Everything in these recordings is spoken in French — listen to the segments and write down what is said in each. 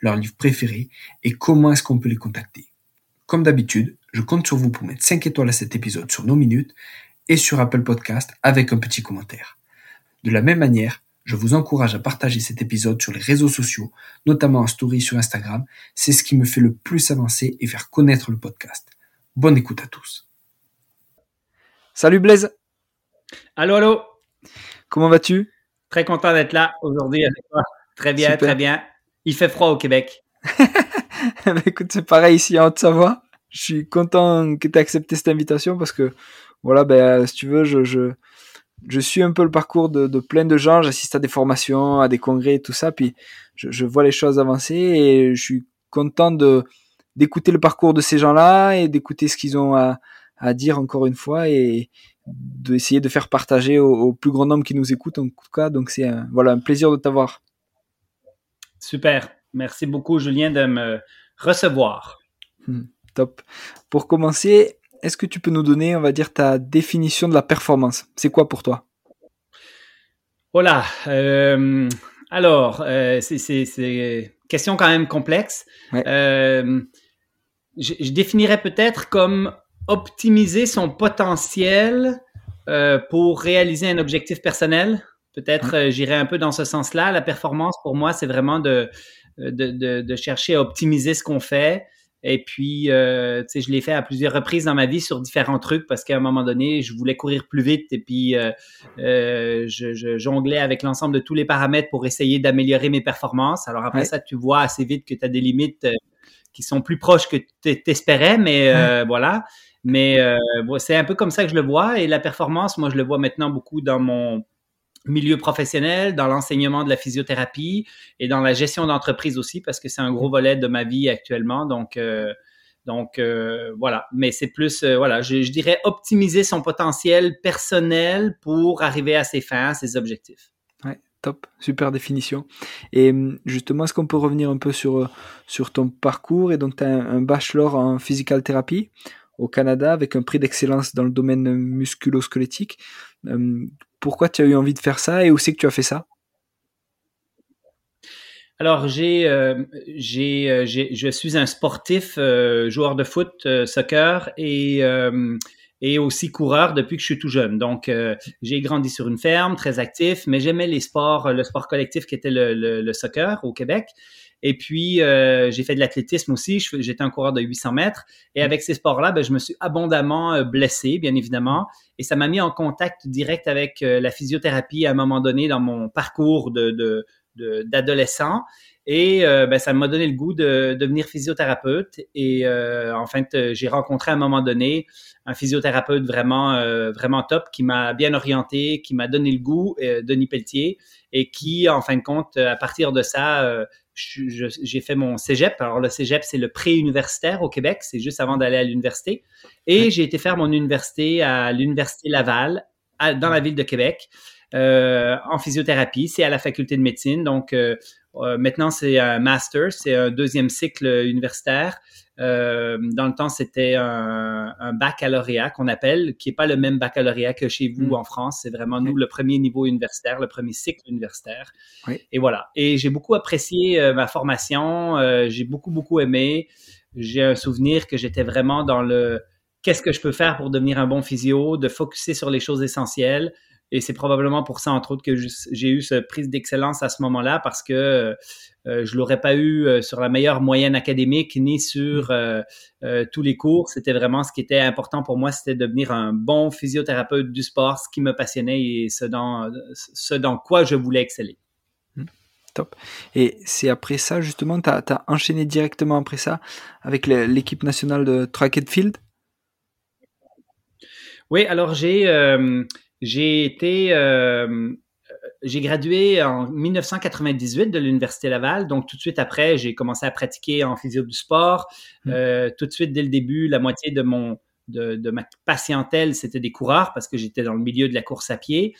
leur livre préféré et comment est-ce qu'on peut les contacter. Comme d'habitude, je compte sur vous pour mettre 5 étoiles à cet épisode sur nos minutes et sur Apple Podcast avec un petit commentaire. De la même manière, je vous encourage à partager cet épisode sur les réseaux sociaux, notamment en story sur Instagram. C'est ce qui me fait le plus avancer et faire connaître le podcast. Bonne écoute à tous. Salut Blaise. Allô, allô. Comment vas-tu? Très content d'être là aujourd'hui avec toi. Très bien, très bien. Il fait froid au Québec. Bah, écoute, c'est pareil ici en Haute-Savoie. Je suis content que tu aies accepté cette invitation parce que, voilà, ben, si tu veux, je, je, suis un peu le parcours de, plein de gens. J'assiste à des formations, à des congrès et tout ça. Puis je, je vois les choses avancer et je suis content de d'écouter le parcours de ces gens-là et d'écouter ce qu'ils ont à, à dire encore une fois et d'essayer de faire partager au, plus grand nombre qui nous écoute en tout cas. Donc c'est voilà un plaisir de t'avoir. Super. Merci beaucoup, Julien, de me recevoir. Hmm, top. Pour commencer, est-ce que tu peux nous donner, on va dire, ta définition de la performance? C'est quoi pour toi? Voilà. Euh, alors, euh, c'est question quand même complexe. Ouais. Euh, je, je, définirais peut-être comme optimiser son potentiel pour réaliser un objectif personnel. Peut-être euh, j'irai un peu dans ce sens-là. La performance, pour moi, c'est vraiment de, de, de, de, chercher à optimiser ce qu'on fait. Et puis, euh, tu sais, je l'ai fait à plusieurs reprises dans ma vie sur différents trucs parce qu'à un moment donné, je voulais courir plus vite et puis euh, euh, je, je, jonglais avec l'ensemble de tous les paramètres pour essayer d'améliorer mes performances. Alors après ouais. ça, tu vois assez vite que tu as des limites euh, qui sont plus proches que tu espérais, mais ouais. voilà. Mais c'est un peu comme ça que je le vois. Et la performance, moi, je le vois maintenant beaucoup dans mon milieu professionnel, dans l'enseignement de la physiothérapie et dans la gestion d'entreprise aussi, parce que c'est un gros volet de ma vie actuellement. Donc, euh, donc euh, voilà. Mais c'est plus, euh, voilà, je, dirais optimiser son potentiel personnel pour arriver à ses fins, à ses objectifs. Ouais, top, super définition. Et justement, est-ce qu'on peut revenir un peu sur, sur ton parcours Et donc, tu as un, un bachelor en physical thérapie? Au Canada avec un prix d'excellence dans le domaine musculo-squelettique pourquoi tu as eu envie de faire ça et où c'est que tu as fait ça? Alors, euh, euh, je suis un sportif, euh, joueur de foot, euh, soccer et, euh, aussi coureur depuis que je suis tout jeune. Donc, euh, j'ai grandi sur une ferme, très actif, mais j'aimais les sports, le sport collectif qui était le soccer au Québec. Et puis, euh, j'ai fait de l'athlétisme aussi. J'étais un coureur de 800 mètres. Et avec ces sports-là, ben, je me suis abondamment euh, blessé, bien évidemment. Et ça m'a mis en contact direct avec euh, la physiothérapie à un moment donné dans mon parcours de, de, d'adolescent. Et euh, ben, ça m'a donné le goût de, de devenir physiothérapeute. Et euh, en fait, j'ai rencontré à un moment donné un physiothérapeute vraiment, euh, vraiment top qui m'a bien orienté, qui m'a donné le goût, Denis Pelletier, et qui, en fin de compte, à partir de ça, j'ai fait mon cégep. Alors, le cégep, c'est le pré-universitaire au Québec. C'est juste avant d'aller à l'université. Et j'ai été faire mon université à l'Université Laval, à, dans la ville de Québec, euh, en physiothérapie. C'est à la faculté de médecine. Donc, euh, euh, maintenant, c'est un master. C'est un deuxième cycle universitaire. Euh, dans le temps, c'était un, un, baccalauréat qu'on appelle, qui n'est pas le même baccalauréat que chez vous mmh. en France. C'est vraiment nous le premier niveau universitaire, le premier cycle universitaire. Oui. Et voilà. Et j'ai beaucoup apprécié euh, ma formation. Euh, j'ai beaucoup beaucoup aimé. J'ai un souvenir que j'étais vraiment dans le qu'est-ce que je peux faire pour devenir un bon physio, de focuser sur les choses essentielles. Et c'est probablement pour ça, entre autres, que j'ai eu cette prise d'excellence à ce moment-là, parce que euh, je l'aurais pas eu euh, sur la meilleure moyenne académique ni sur mm. euh, euh, tous les cours. C'était vraiment ce qui était important pour moi, c'était de devenir un bon physiothérapeute du sport, ce qui me passionnait et ce dans, ce dans quoi je voulais exceller. Mm. Top. Et c'est après ça, justement, tu as, as, enchaîné directement après ça avec l'équipe nationale de track and field? Oui, alors j'ai... Euh, j'ai été euh, j'ai gradué en 1998 de l'Université Laval. Donc, tout de suite après, j'ai commencé à pratiquer en physio du sport. Mmh. Euh, tout de suite, dès le début, la moitié de, mon, de, de ma patientèle, c'était des coureurs parce que j'étais dans le milieu de la course à pied.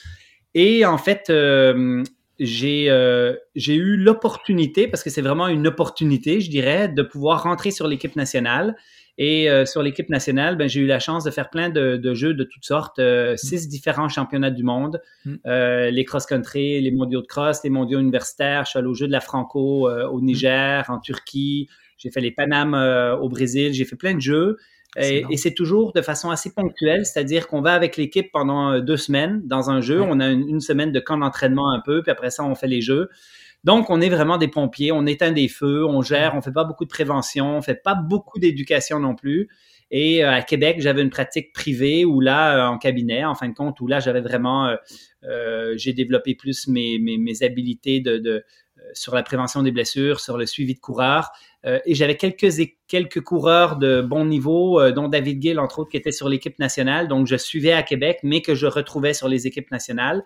Et en fait, euh, j'ai euh, j'ai eu l'opportunité, parce que c'est vraiment une opportunité, je dirais, de pouvoir rentrer sur l'équipe nationale. Et euh, sur l'équipe nationale, ben, j'ai eu la chance de faire plein de, de jeux de toutes sortes, euh, mm. six différents championnats du monde, mm. euh, les cross-country, les mondiaux de cross, les mondiaux universitaires. Je suis allé aux Jeux de la Franco au mm. Niger, en Turquie. J'ai fait les Panames au Brésil. J'ai fait plein de jeux. Et, et c'est toujours de façon assez ponctuelle, c'est-à-dire qu'on va avec l'équipe pendant deux semaines dans un jeu. On a une, une, semaine de camp d'entraînement un peu, puis après ça, on fait les jeux. Donc, on est vraiment des pompiers, on éteint des feux, on gère, on fait pas beaucoup de prévention, on fait pas beaucoup d'éducation non plus. Et euh, à Québec, j'avais une pratique privée où là, euh, en cabinet, en fin de compte, où là, j'avais vraiment, euh, j'ai développé plus mes, mes, habilités de sur la prévention des blessures, sur le suivi de coureurs. et j'avais quelques, quelques coureurs de bon niveau, dont David Gill, entre autres, qui était sur l'équipe nationale. Donc, je suivais à Québec, mais que je retrouvais sur les équipes nationales.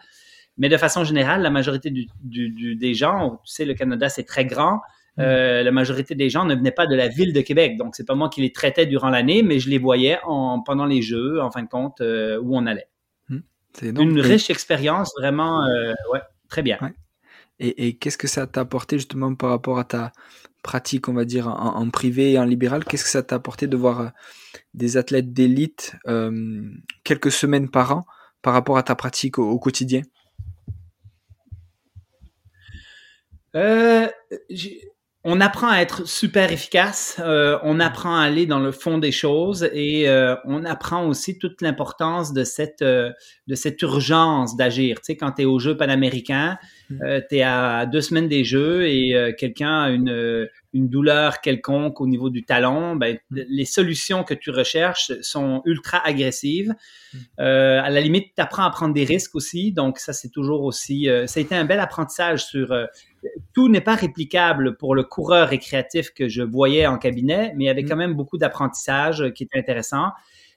Mais de façon générale, la majorité du, du, des gens, tu sais, le Canada, c'est très grand. Mm. Euh, la majorité des gens ne venaient pas de la ville de Québec. Donc, c'est pas moi qui les traitais durant l'année, mais je les voyais en, pendant les Jeux, en fin de compte, euh, où on allait. Mm. C'est Une riche expérience, vraiment, euh, ouais, très bien. Et, et qu'est-ce que ça t'a apporté justement par rapport à ta pratique, on va dire, en, en privé et en libéral? Qu'est-ce que ça t'a apporté de voir des athlètes d'élite quelques semaines par an par rapport à ta pratique au quotidien? Euh, on apprend à être super efficace, euh, on apprend à aller dans le fond des choses et euh, on apprend aussi toute l'importance de cette de cette urgence d'agir. Tu sais, quand tu es aux Jeux panaméricains, mmh. tu es à deux semaines des Jeux et quelqu'un a une une douleur quelconque au niveau du talon, ben, mmh. les solutions que tu recherches sont ultra agressives. Mmh. à la limite, tu apprends à prendre des risques aussi. Donc, ça, c'est toujours aussi... ça a été un bel apprentissage sur tout n'est pas réplicable pour le coureur récréatif que je voyais en cabinet, mais il y avait mm. quand même beaucoup d'apprentissage qui était intéressant.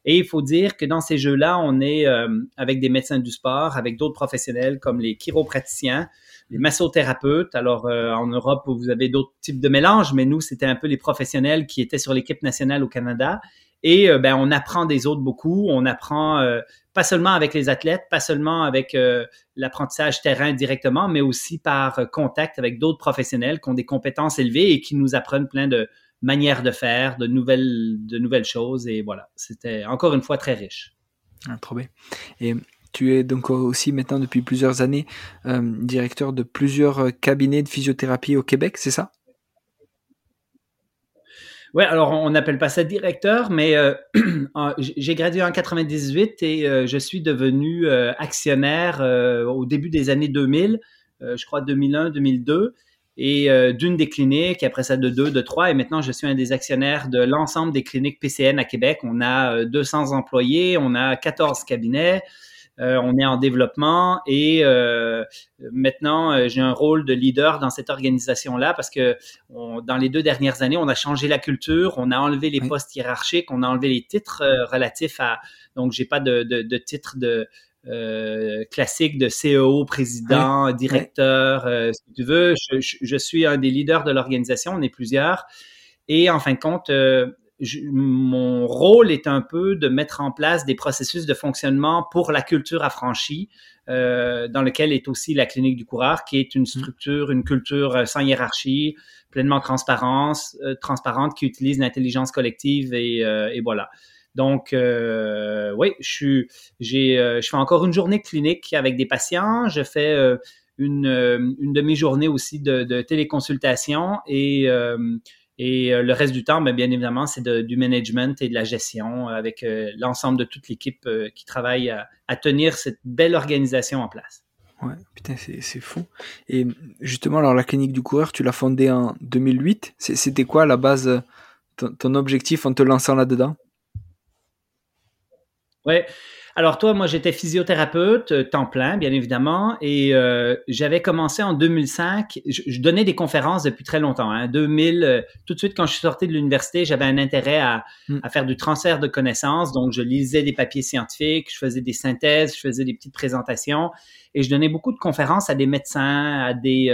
Et il faut dire que dans ces jeux-là, on est euh, avec des médecins du sport, avec d'autres professionnels comme les chiropraticiens, les massothérapeutes. Alors euh, en Europe, vous avez d'autres types de mélanges, mais nous, c'était un peu les professionnels qui étaient sur l'équipe nationale au Canada. Et euh, ben, on apprend des autres beaucoup. On apprend pas seulement avec les athlètes, pas seulement avec l'apprentissage terrain directement, mais aussi par contact avec d'autres professionnels qui ont des compétences élevées et qui nous apprennent plein de manières de faire, de nouvelles, de nouvelles choses. Et voilà, c'était encore une fois très riche. Ah, trop bien. Et tu es donc aussi maintenant depuis plusieurs années directeur de plusieurs cabinets de physiothérapie au Québec, c'est ça? Ouais, alors on n'appelle pas ça directeur, mais euh, j'ai gradué en 98 et euh, je suis devenu euh, actionnaire au début des années 2000, je crois 2001, 2002, et d'une des cliniques, après ça de deux, de trois, et maintenant je suis un des actionnaires de l'ensemble des cliniques PCN à Québec. On a 200 employés, on a 14 cabinets. Euh, on est en développement et euh, maintenant euh, j'ai un rôle de leader dans cette organisation-là parce que dans les deux dernières années, on a changé la culture, on a enlevé les postes hiérarchiques, on a enlevé les titres relatifs à donc j'ai pas de, de, de titre de classique de CEO, président, directeur, si tu veux. Je, je, suis un des leaders de l'organisation, on est plusieurs. Et en fin de compte, mon rôle est un peu de mettre en place des processus de fonctionnement pour la culture affranchie, euh, dans lequel est aussi la clinique du coureur, qui est une mmh. structure, une culture euh, sans hiérarchie, pleinement transparence, euh, transparente, qui utilise l'intelligence collective et, euh, et, voilà. Donc, euh, oui, j'ai, je fais encore une journée clinique avec des patients. Je fais une, une demi-journée aussi de, de téléconsultation et euh, le reste du temps, bien, bien évidemment, c'est du management et de la gestion avec euh, l'ensemble de toute l'équipe euh, qui travaille à, tenir cette belle organisation en place. Ouais, putain, c'est fou. Et justement, alors la clinique du coureur, tu l'as fondée en 2008. C'était quoi à la base ton objectif en te lançant là-dedans? Ouais. Alors toi, moi j'étais physiothérapeute euh, temps plein, bien évidemment, et euh, j'avais commencé en 2005. Je, donnais des conférences depuis très longtemps. Hein, 2000, euh, tout de suite quand je suis sorti de l'université, j'avais un intérêt à, hmm. à, faire du transfert de connaissances. Donc je lisais des papiers scientifiques, je faisais des synthèses, je faisais des petites présentations, et je donnais beaucoup de conférences à des médecins, à des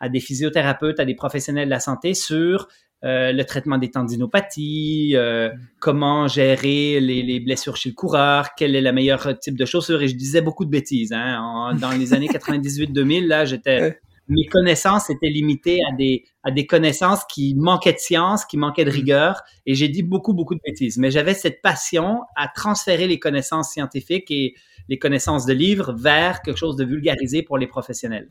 à des physiothérapeutes, à des professionnels de la santé sur euh, le traitement des tendinopathies, euh, comment gérer les, blessures chez le coureur, quel est le meilleur type de chaussure. Et je disais beaucoup de bêtises. Hein. dans les années 98-2000, là, j'étais, mes connaissances étaient limitées à des, à des connaissances qui manquaient de science, qui manquaient de mm. rigueur. Et j'ai dit beaucoup, beaucoup de bêtises. Mais j'avais cette passion à transférer les connaissances scientifiques et les connaissances de livres vers quelque chose de vulgarisé pour les professionnels.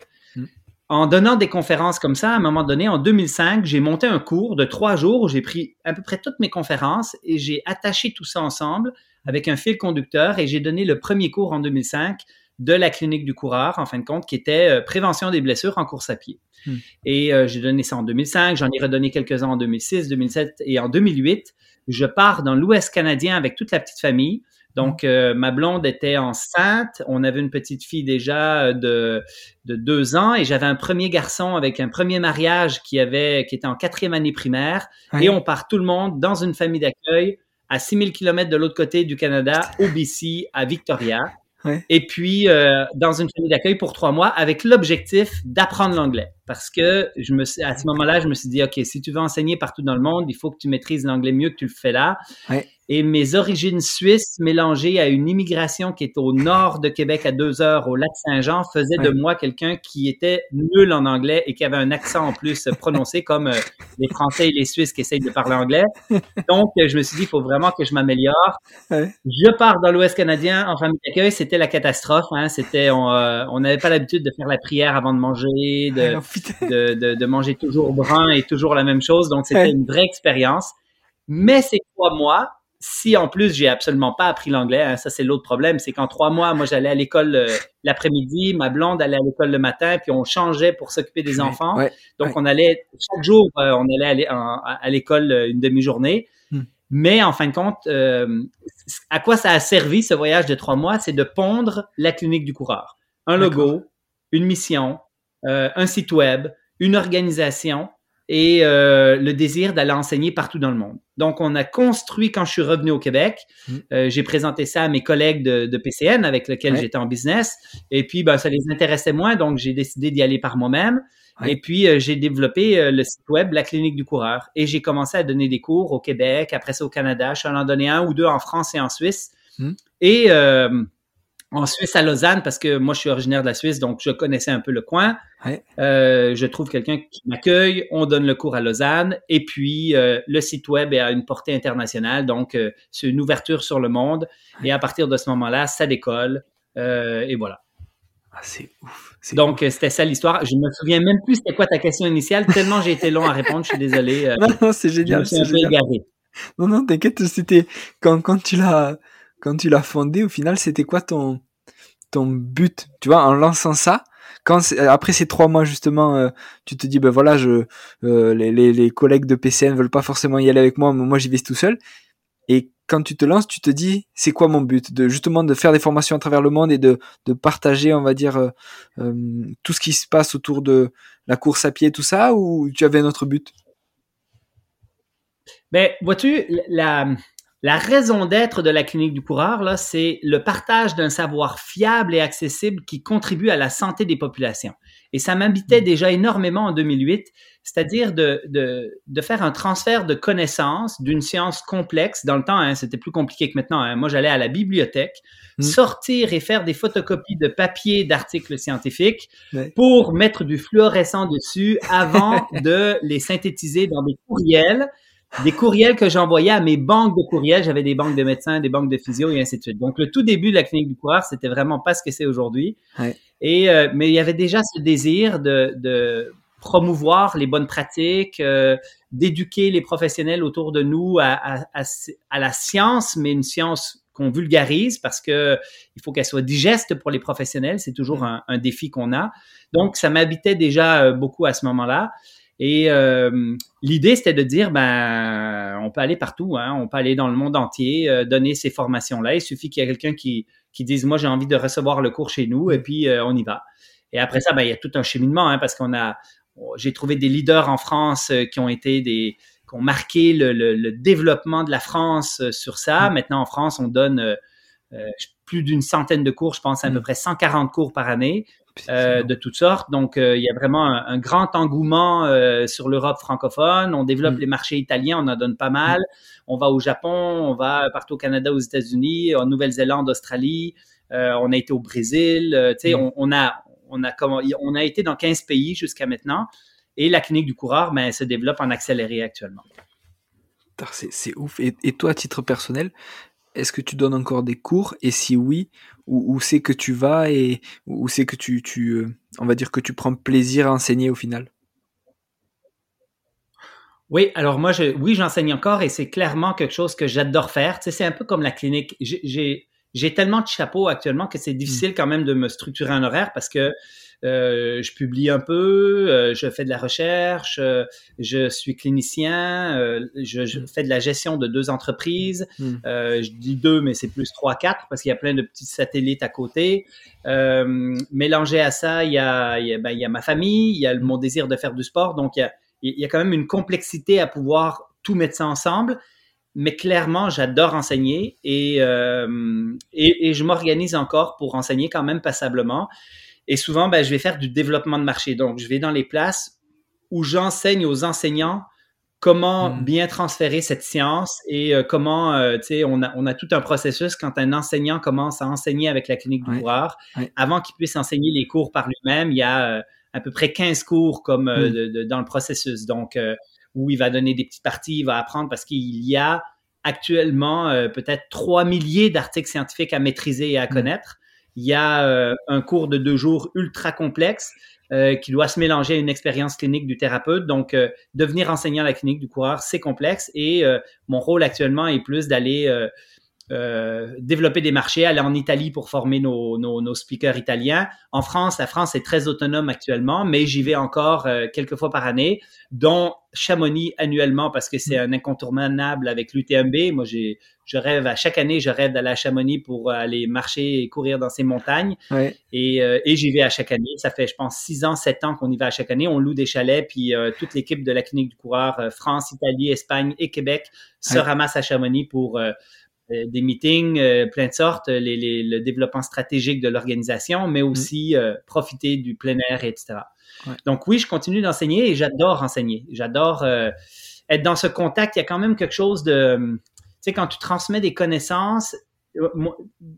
En donnant des conférences comme ça, à un moment donné, en 2005, j'ai monté un cours de trois jours où j'ai pris à peu près toutes mes conférences et j'ai attaché tout ça ensemble avec un fil conducteur et j'ai donné le premier cours en 2005 de la clinique du coureur, en fin de compte, qui était euh, prévention des blessures en course à pied. Hmm. Et euh, j'ai donné ça en 2005, j'en ai redonné quelques-uns en 2006, 2007 et en 2008. Je pars dans l'Ouest canadien avec toute la petite famille. Donc, euh, ma blonde était enceinte. On avait une petite fille déjà euh, de, de deux ans et j'avais un premier garçon avec un premier mariage qui avait, qui était en quatrième année primaire. Et on part tout le monde dans une famille d'accueil à 6000 km de l'autre côté du Canada, au BC, à Victoria. Et puis, euh, dans une famille d'accueil pour trois mois avec l'objectif d'apprendre l'anglais. Parce que je me à ce moment-là, je me suis dit, OK, si tu veux enseigner partout dans le monde, il faut que tu maîtrises l'anglais mieux que tu le fais là. Ouais et mes origines suisses mélangées à une immigration qui est au nord de Québec à deux heures au lac Saint-Jean faisaient de moi quelqu'un qui était nul en anglais et qui avait un accent en plus prononcé comme euh, les Français et les Suisses qui essayent de parler anglais. Donc, je me suis dit, il faut vraiment que je m'améliore. Je pars dans l'Ouest canadien en famille d'accueil. C'était la catastrophe. Hein. C'était, on euh, n'avait pas l'habitude de faire la prière avant de manger, de, de, de, de manger toujours brun et toujours la même chose. Donc, c'était une vraie expérience. Mais ces trois mois, si en plus j'ai absolument pas appris l'anglais, hein, ça c'est l'autre problème, c'est qu'en trois mois, moi j'allais à l'école euh, l'après-midi, ma blonde allait à l'école le matin, puis on changeait pour s'occuper des enfants. Donc on allait chaque jour, euh, on allait à l'école euh, une demi-journée. Hmm. Mais en fin de compte, à quoi ça a servi ce voyage de trois mois, c'est de pondre la clinique du coureur. Un logo, une mission, un site web, une organisation et euh, le désir d'aller enseigner partout dans le monde. Donc, on a construit, quand je suis revenu au Québec, mm. euh, j'ai présenté ça à mes collègues de, de PCN avec lesquels j'étais en business, et puis ben, ça les intéressait moins, donc j'ai décidé d'y aller par moi-même. Et puis, euh, j'ai développé le site web La Clinique du Coureur. Et j'ai commencé à donner des cours au Québec, après ça au Canada. Je suis allé en donner un ou deux en France et en Suisse. Mm. Et en Suisse à Lausanne parce que moi je suis originaire de la Suisse donc je connaissais un peu le coin. Euh, je trouve quelqu'un qui m'accueille, on donne le cours à Lausanne et puis euh, le site web est à une portée internationale donc euh, c'est une ouverture sur le monde et à partir de ce moment-là ça décolle et voilà. Ah, c'est ouf. Donc c'était ça l'histoire. Je me souviens même plus c'était quoi ta question initiale tellement j'ai été long à répondre. Je suis désolé. non, non c'est génial. Je me suis un peu égaré. Non non t'inquiète c'était quand quand tu l'as quand tu l'as fondé, au final, c'était quoi ton, ton but? Tu vois, en lançant ça, quand après ces trois mois justement, euh, tu te dis ben voilà, je euh, les, les, les, collègues de PCN veulent pas forcément y aller avec moi, mais moi j'y vais tout seul. Et quand tu te lances, tu te dis c'est quoi mon but? De justement de faire des formations à travers le monde et de, de partager, on va dire, euh, tout ce qui se passe autour de la course à pied, tout ça, ou tu avais un autre but? Ben vois-tu la la raison d'être de la clinique du coureur, là, c'est le partage d'un savoir fiable et accessible qui contribue à la santé des populations. Et ça m'habitait mm. déjà énormément en 2008, c'est-à-dire de, de, faire un transfert de connaissances d'une science complexe. Dans le temps, hein, c'était plus compliqué que maintenant. Hein. Moi, j'allais à la bibliothèque, mm. sortir et faire des photocopies de papier d'articles scientifiques pour mettre du fluorescent dessus avant de les synthétiser dans des courriels des courriels que j'envoyais à mes banques de courriels. J'avais des banques de médecins, des banques de physio et ainsi de suite. Donc, le tout début de la clinique du coureur, c'était vraiment pas ce que c'est aujourd'hui. Et euh, mais il y avait déjà ce désir de, de promouvoir les bonnes pratiques, euh, d'éduquer les professionnels autour de nous à, à, à, la science, mais une science qu'on vulgarise parce que il faut qu'elle soit digeste pour les professionnels. C'est toujours un, un défi qu'on a. Donc, ça m'habitait déjà euh, beaucoup à ce moment-là. Et euh, l'idée, c'était de dire, ben, on peut aller partout, hein, on peut aller dans le monde entier, euh, donner ces formations-là. Il suffit qu'il y ait quelqu'un qui, qui dise, moi, j'ai envie de recevoir le cours chez nous, et puis on y va. Et après ça, ben, il y a tout un cheminement, hein, parce qu'on a, j'ai trouvé des leaders en France qui ont été des, qui ont marqué le, le, développement de la France sur ça. Maintenant, en France, on donne plus d'une centaine de cours, je pense à, peu près 140 cours par année. Euh, de toutes sortes. Donc, euh, il y a vraiment un, grand engouement euh, sur l'Europe francophone. On développe mm. les marchés italiens, on en donne pas mal. Mm. On va au Japon, on va partout au Canada, aux États-Unis, en Nouvelle-Zélande, Australie. on a été au Brésil. tu sais, mm. on, a, on a comment, on a été dans 15 pays jusqu'à maintenant. Et la clinique du coureur, ben, se développe en accéléré actuellement. C'est ouf. Et, et, toi, à titre personnel, est-ce que tu donnes encore des cours? Et si oui, où, c'est que tu vas et où c'est que tu, tu, euh, on va dire que tu prends plaisir à enseigner au final? Oui, alors moi, je, oui, j'enseigne encore et c'est clairement quelque chose que j'adore faire. Tu sais, c'est un peu comme la clinique. J'ai, j'ai tellement de chapeaux actuellement que c'est difficile quand même de me structurer un horaire parce que je publie un peu, euh, je fais de la recherche, euh, je suis clinicien, je, fais de la gestion de deux entreprises. Hmm. je dis deux, mais c'est plus trois, quatre parce qu'il y a plein de petits satellites à côté. mélangé à ça, il y, a, il, y a, ben, il y a ma famille, il y a mon désir de faire du sport. Donc, il y a, il y a quand même une complexité à pouvoir tout mettre ça ensemble mais clairement, j'adore enseigner et, et, et, je m'organise encore pour enseigner quand même passablement. Et souvent, ben, je vais faire du développement de marché. Donc, je vais dans les places où j'enseigne aux enseignants comment mm. bien transférer cette science et euh, comment, euh, tu sais, on a, on a tout un processus quand un enseignant commence à enseigner avec la clinique du coureur. Avant qu'il puisse enseigner les cours par lui-même, il y a euh, à peu près 15 cours comme mm. dans le processus. Donc, où il va donner des petites parties, il va apprendre parce qu'il y a actuellement peut-être 3 milliers d'articles scientifiques à maîtriser et à mm. connaître. Il y a euh, un cours de deux jours ultra complexe euh, qui doit se mélanger à une expérience clinique du thérapeute. Donc, euh, devenir enseignant à la clinique du coureur, c'est complexe. Et mon rôle actuellement est plus d'aller euh, développer des marchés, aller en Italie pour former nos, nos, nos, speakers italiens. En France, la France est très autonome actuellement, mais j'y vais encore euh, quelques fois par année, dont Chamonix annuellement parce que c'est un incontournable avec l'UTMB. Moi, j'ai, je rêve à chaque année, je rêve d'aller à Chamonix pour aller marcher et courir dans ces montagnes. Et, euh, et j'y vais à chaque année. Ça fait, je pense, six ans, sept ans qu'on y va à chaque année. On loue des chalets, puis toute l'équipe de la clinique du coureur, France, Italie, Espagne et Québec, se ramasse à Chamonix pour euh, des meetings, euh, plein de sortes, les, le développement stratégique de l'organisation, mais mm. aussi euh, profiter du plein air, etc. Donc oui, je continue d'enseigner et j'adore enseigner. J'adore être dans ce contact. Il y a quand même quelque chose de, tu sais, quand tu transmets des connaissances,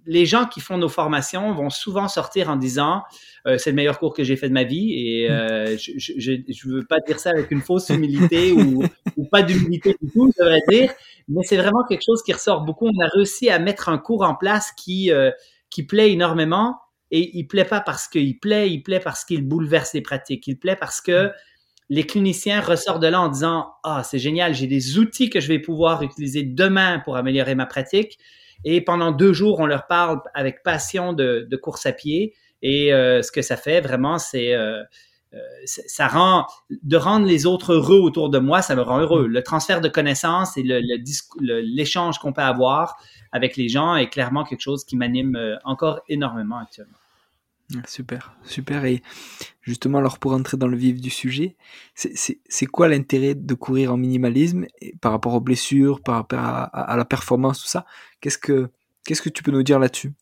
les gens qui font nos formations vont souvent sortir en disant c'est le meilleur cours que j'ai fait de ma vie et mm. je ne veux pas dire ça avec une fausse humilité ou, ou, pas d'humilité du tout, je devrais dire, mais c'est vraiment quelque chose qui ressort beaucoup. On a réussi à mettre un cours en place qui, euh, qui plaît énormément et il plaît pas parce qu'il plaît, il plaît parce qu'il bouleverse les pratiques. Il plaît parce que les cliniciens ressortent de là en disant Ah, c'est génial, j'ai des outils que je vais pouvoir utiliser demain pour améliorer ma pratique. Et pendant deux jours, on leur parle avec passion de, de course à pied. Et euh, ce que ça fait vraiment, c'est euh, euh, ça rend de rendre les autres heureux autour de moi, ça me rend heureux. Le transfert de connaissances et l'échange qu'on peut avoir avec les gens est clairement quelque chose qui m'anime euh, encore énormément actuellement. Super, super. Et justement, alors pour entrer dans le vif du sujet, c'est quoi l'intérêt de courir en minimalisme par rapport aux blessures, par rapport à, la performance, tout ça? Qu'est-ce que qu'est-ce que tu peux nous dire là-dessus?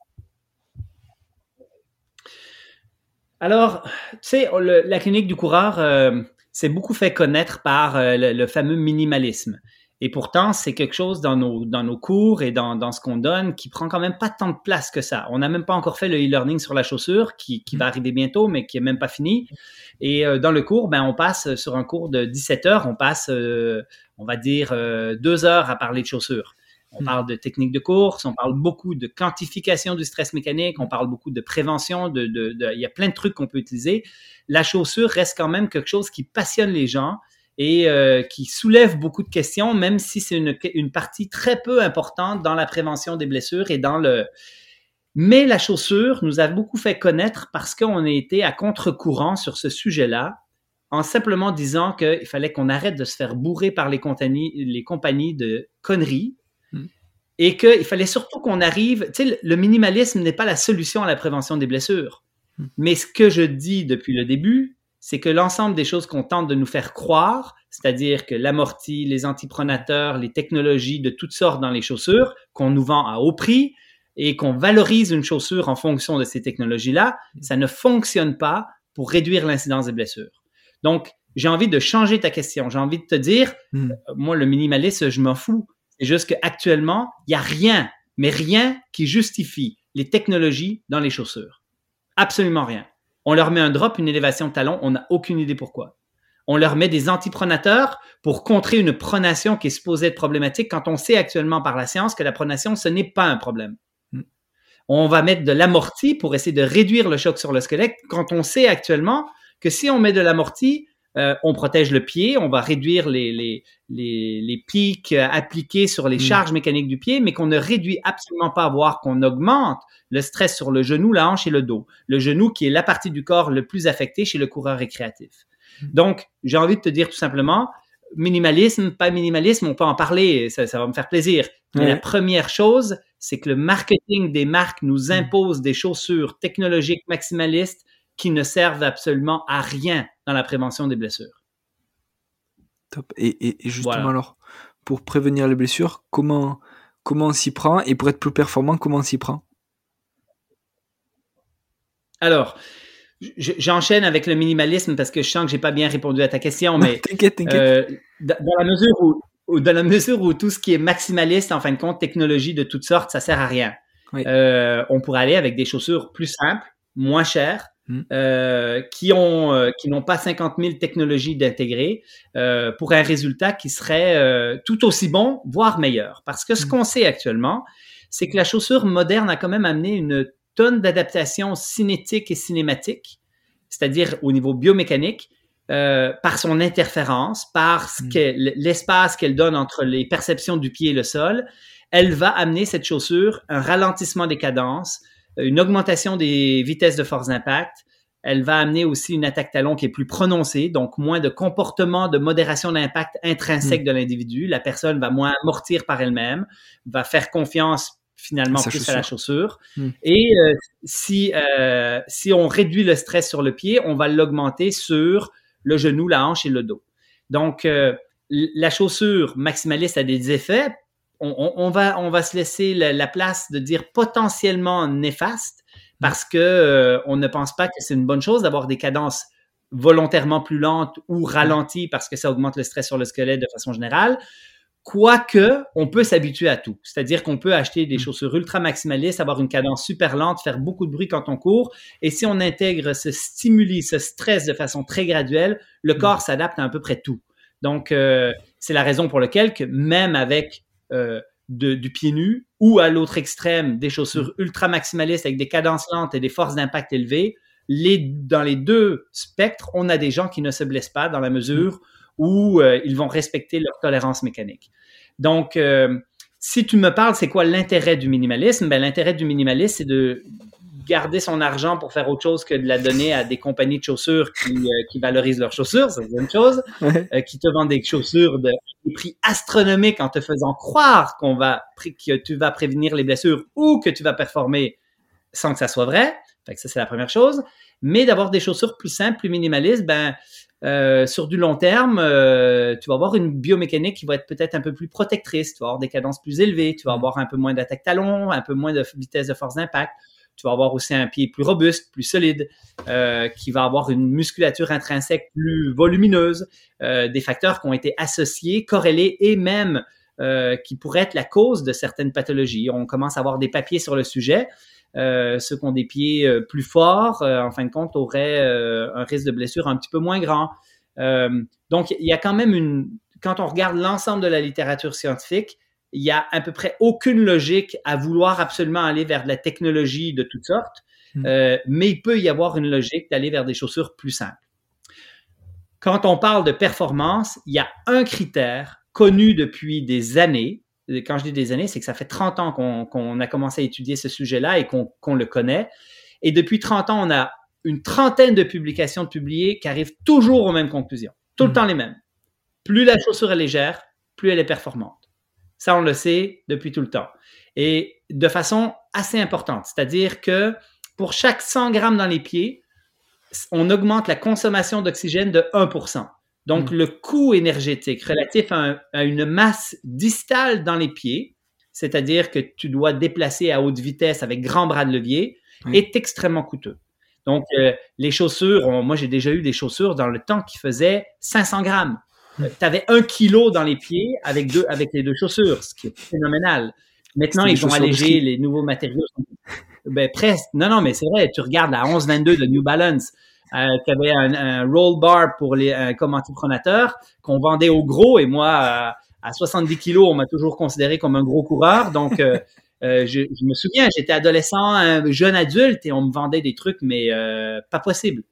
Alors, tu sais, la clinique du coureur euh, s'est beaucoup fait connaître par euh, le, fameux minimalisme. Et pourtant, c'est quelque chose dans nos, dans nos cours et dans, dans ce qu'on donne qui prend quand même pas tant de place que ça. On n'a même pas encore fait le e-learning sur la chaussure qui, qui, va arriver bientôt, mais qui est même pas fini. Et euh, dans le cours, ben, on passe sur un cours de 17 heures, on passe, on va dire, deux heures à parler de chaussures. On hmm. parle de technique de course, on parle beaucoup de quantification du stress mécanique, on parle beaucoup de prévention, de, de, il y a plein de trucs qu'on peut utiliser. La chaussure reste quand même quelque chose qui passionne les gens et euh, qui soulève beaucoup de questions, même si c'est une, une partie très peu importante dans la prévention des blessures et dans le... Mais la chaussure nous a beaucoup fait connaître parce qu'on a été à contre-courant sur ce sujet-là en simplement disant qu'il fallait qu'on arrête de se faire bourrer par les compagnies, les compagnies de conneries hmm. et qu'il fallait surtout qu'on arrive, tu sais, le minimalisme n'est pas la solution à la prévention des blessures. Hmm. Mais ce que je dis depuis le début, c'est que l'ensemble des choses qu'on tente de nous faire croire, c'est-à-dire que l'amorti, les antipronateurs, les technologies de toutes sortes dans les chaussures qu'on nous vend à haut prix et qu'on valorise une chaussure en fonction de ces technologies-là, ça ne fonctionne pas pour réduire l'incidence des blessures. Donc, j'ai envie de changer ta question. J'ai envie de te dire, hmm. euh, moi, le minimaliste, je m'en fous. C'est juste qu'actuellement, il n'y a rien, mais rien qui justifie les technologies dans les chaussures. Absolument rien. On leur met un drop, une élévation de talon, on n'a aucune idée pourquoi. On leur met des antipronateurs pour contrer une pronation qui est supposée être problématique quand on sait actuellement par la science que la pronation, ce n'est pas un problème. Hmm. On va mettre de l'amorti pour essayer de réduire le choc sur le squelette quand on sait actuellement que si on met de l'amorti, euh, on protège le pied, on va réduire les, les, les, pics euh, appliqués sur les hmm. charges mécaniques du pied, mais qu'on ne réduit absolument pas, voire qu'on augmente le stress sur le genou, la hanche et le dos. Le genou qui est la partie du corps le plus affectée chez le coureur récréatif. Hmm. Donc, j'ai envie de te dire tout simplement, minimalisme, pas minimalisme, on peut en parler, ça, va me faire plaisir. Mais la première chose, c'est que le marketing des marques nous hmm. impose des chaussures technologiques maximalistes qui ne servent absolument à rien dans la prévention des blessures. Top. Et, justement alors, pour prévenir les blessures, comment, comment on s'y prend? Et pour être plus performant, comment on s'y prend? Alors, j'enchaîne avec le minimalisme parce que je sens que j'ai pas bien répondu à ta question, mais t'inquiète, t'inquiète. Euh, dans la mesure où, dans la mesure où tout ce qui est maximaliste, en fin de compte, technologie de toutes sortes, ça sert à rien. Euh, on pourrait aller avec des chaussures plus simples, moins chères, Hmm. Euh, qui ont euh, qui n'ont pas 50 000 technologies d'intégrer euh, pour un résultat qui serait tout aussi bon, voire meilleur. Parce que ce hmm. qu'on sait actuellement, c'est que la chaussure moderne a quand même amené une tonne d'adaptations cinétiques et cinématiques, c'est-à-dire au niveau biomécanique, par son interférence, par hmm. l'espace qu'elle donne entre les perceptions du pied et le sol, elle va amener cette chaussure un ralentissement des cadences, une augmentation des vitesses de force d'impact. Elle va amener aussi une attaque talon qui est plus prononcée, donc moins de comportement de modération d'impact intrinsèque mm. de l'individu. La personne va moins amortir par elle-même, va faire confiance finalement plus à la chaussure. Mm. Et euh, si, euh, si on réduit le stress sur le pied, on va l'augmenter sur le genou, la hanche et le dos. Donc, euh, la chaussure maximaliste a des effets on, va, on va se laisser la, place de dire potentiellement néfaste parce que euh, on ne pense pas que c'est une bonne chose d'avoir des cadences volontairement plus lentes ou ralenties parce que ça augmente le stress sur le squelette de façon générale. Quoique, on peut s'habituer à tout. C'est-à-dire qu'on peut acheter des mm. chaussures ultra maximalistes, avoir une cadence super lente, faire beaucoup de bruit quand on court. Et si on intègre ce stimuli, ce stress de façon très graduelle, le mm. corps s'adapte à à peu près tout. Donc, euh, c'est la raison pour laquelle que même avec euh, du pied nu ou à l'autre extrême des chaussures mm. ultra maximalistes avec des cadences lentes et des forces d'impact élevées, les, dans les deux spectres, on a des gens qui ne se blessent pas dans la mesure mm. où euh, ils vont respecter leur tolérance mécanique. Donc, euh, si tu me parles, c'est quoi l'intérêt du minimalisme? Ben, l'intérêt du minimalisme, c'est de garder son argent pour faire autre chose que de la donner à des compagnies de chaussures qui, euh, valorisent leurs chaussures, c'est une chose, euh, qui te vendent des chaussures de des prix astronomiques en te faisant croire qu'on va que tu vas prévenir les blessures ou que tu vas performer sans que ça soit vrai. Fait que ça c'est la première chose. Mais d'avoir des chaussures plus simples, plus minimalistes, ben euh, sur du long terme, tu vas avoir une biomécanique qui va être peut-être un peu plus protectrice. Tu vas avoir des cadences plus élevées, tu vas mm. avoir un peu moins d'attaque talon, un peu moins de vitesse de force d'impact tu vas avoir aussi un pied plus robuste, plus solide, euh, qui va avoir une musculature intrinsèque plus volumineuse, euh, des facteurs qui ont été associés, corrélés et même euh, qui pourraient être la cause de certaines pathologies. On commence à avoir des papiers sur le sujet. ceux qui ont des pieds plus forts, en fin de compte, auraient un risque de blessure un petit peu moins grand. donc, il y a quand même une... Quand on regarde l'ensemble de la littérature scientifique, il y a à peu près aucune logique à vouloir absolument aller vers de la technologie de toutes sortes, hmm. euh, mais il peut y avoir une logique d'aller vers des chaussures plus simples. Quand on parle de performance, il y a un critère connu depuis des années. Quand je dis des années, c'est que ça fait 30 ans qu'on a commencé à étudier ce sujet-là et qu'on le connaît. Et depuis 30 ans, on a une trentaine de publications publiées qui arrivent toujours aux mêmes conclusions. Tout le hmm. temps les mêmes. Plus la chaussure est légère, plus elle est performante. Ça, on le sait depuis tout le temps. Et de façon assez importante. C'est-à-dire que pour chaque 100 grammes dans les pieds, on augmente la consommation d'oxygène de 1%. Donc, hmm. le coût énergétique relatif à, une masse distale dans les pieds, c'est-à-dire que tu dois déplacer à haute vitesse avec grand bras de levier, est extrêmement coûteux. Donc, euh, les chaussures, moi j'ai déjà eu des chaussures dans le temps qui faisaient 500 grammes. Hmm. tu avais un kilo dans les pieds avec, deux, avec les deux chaussures, ce qui est phénoménal. Maintenant, ils ont allégé les nouveaux matériaux. Ben, presque. Non, non, mais c'est vrai. Tu regardes la 1122 de New Balance, euh, qui avait un, roll bar pour les comme antipronateur qu'on vendait au gros. Et moi, à 70 kilos, on m'a toujours considéré comme un gros coureur. Donc, euh, euh, je, me souviens, j'étais adolescent, un jeune adulte, et on me vendait des trucs, mais euh, pas possible.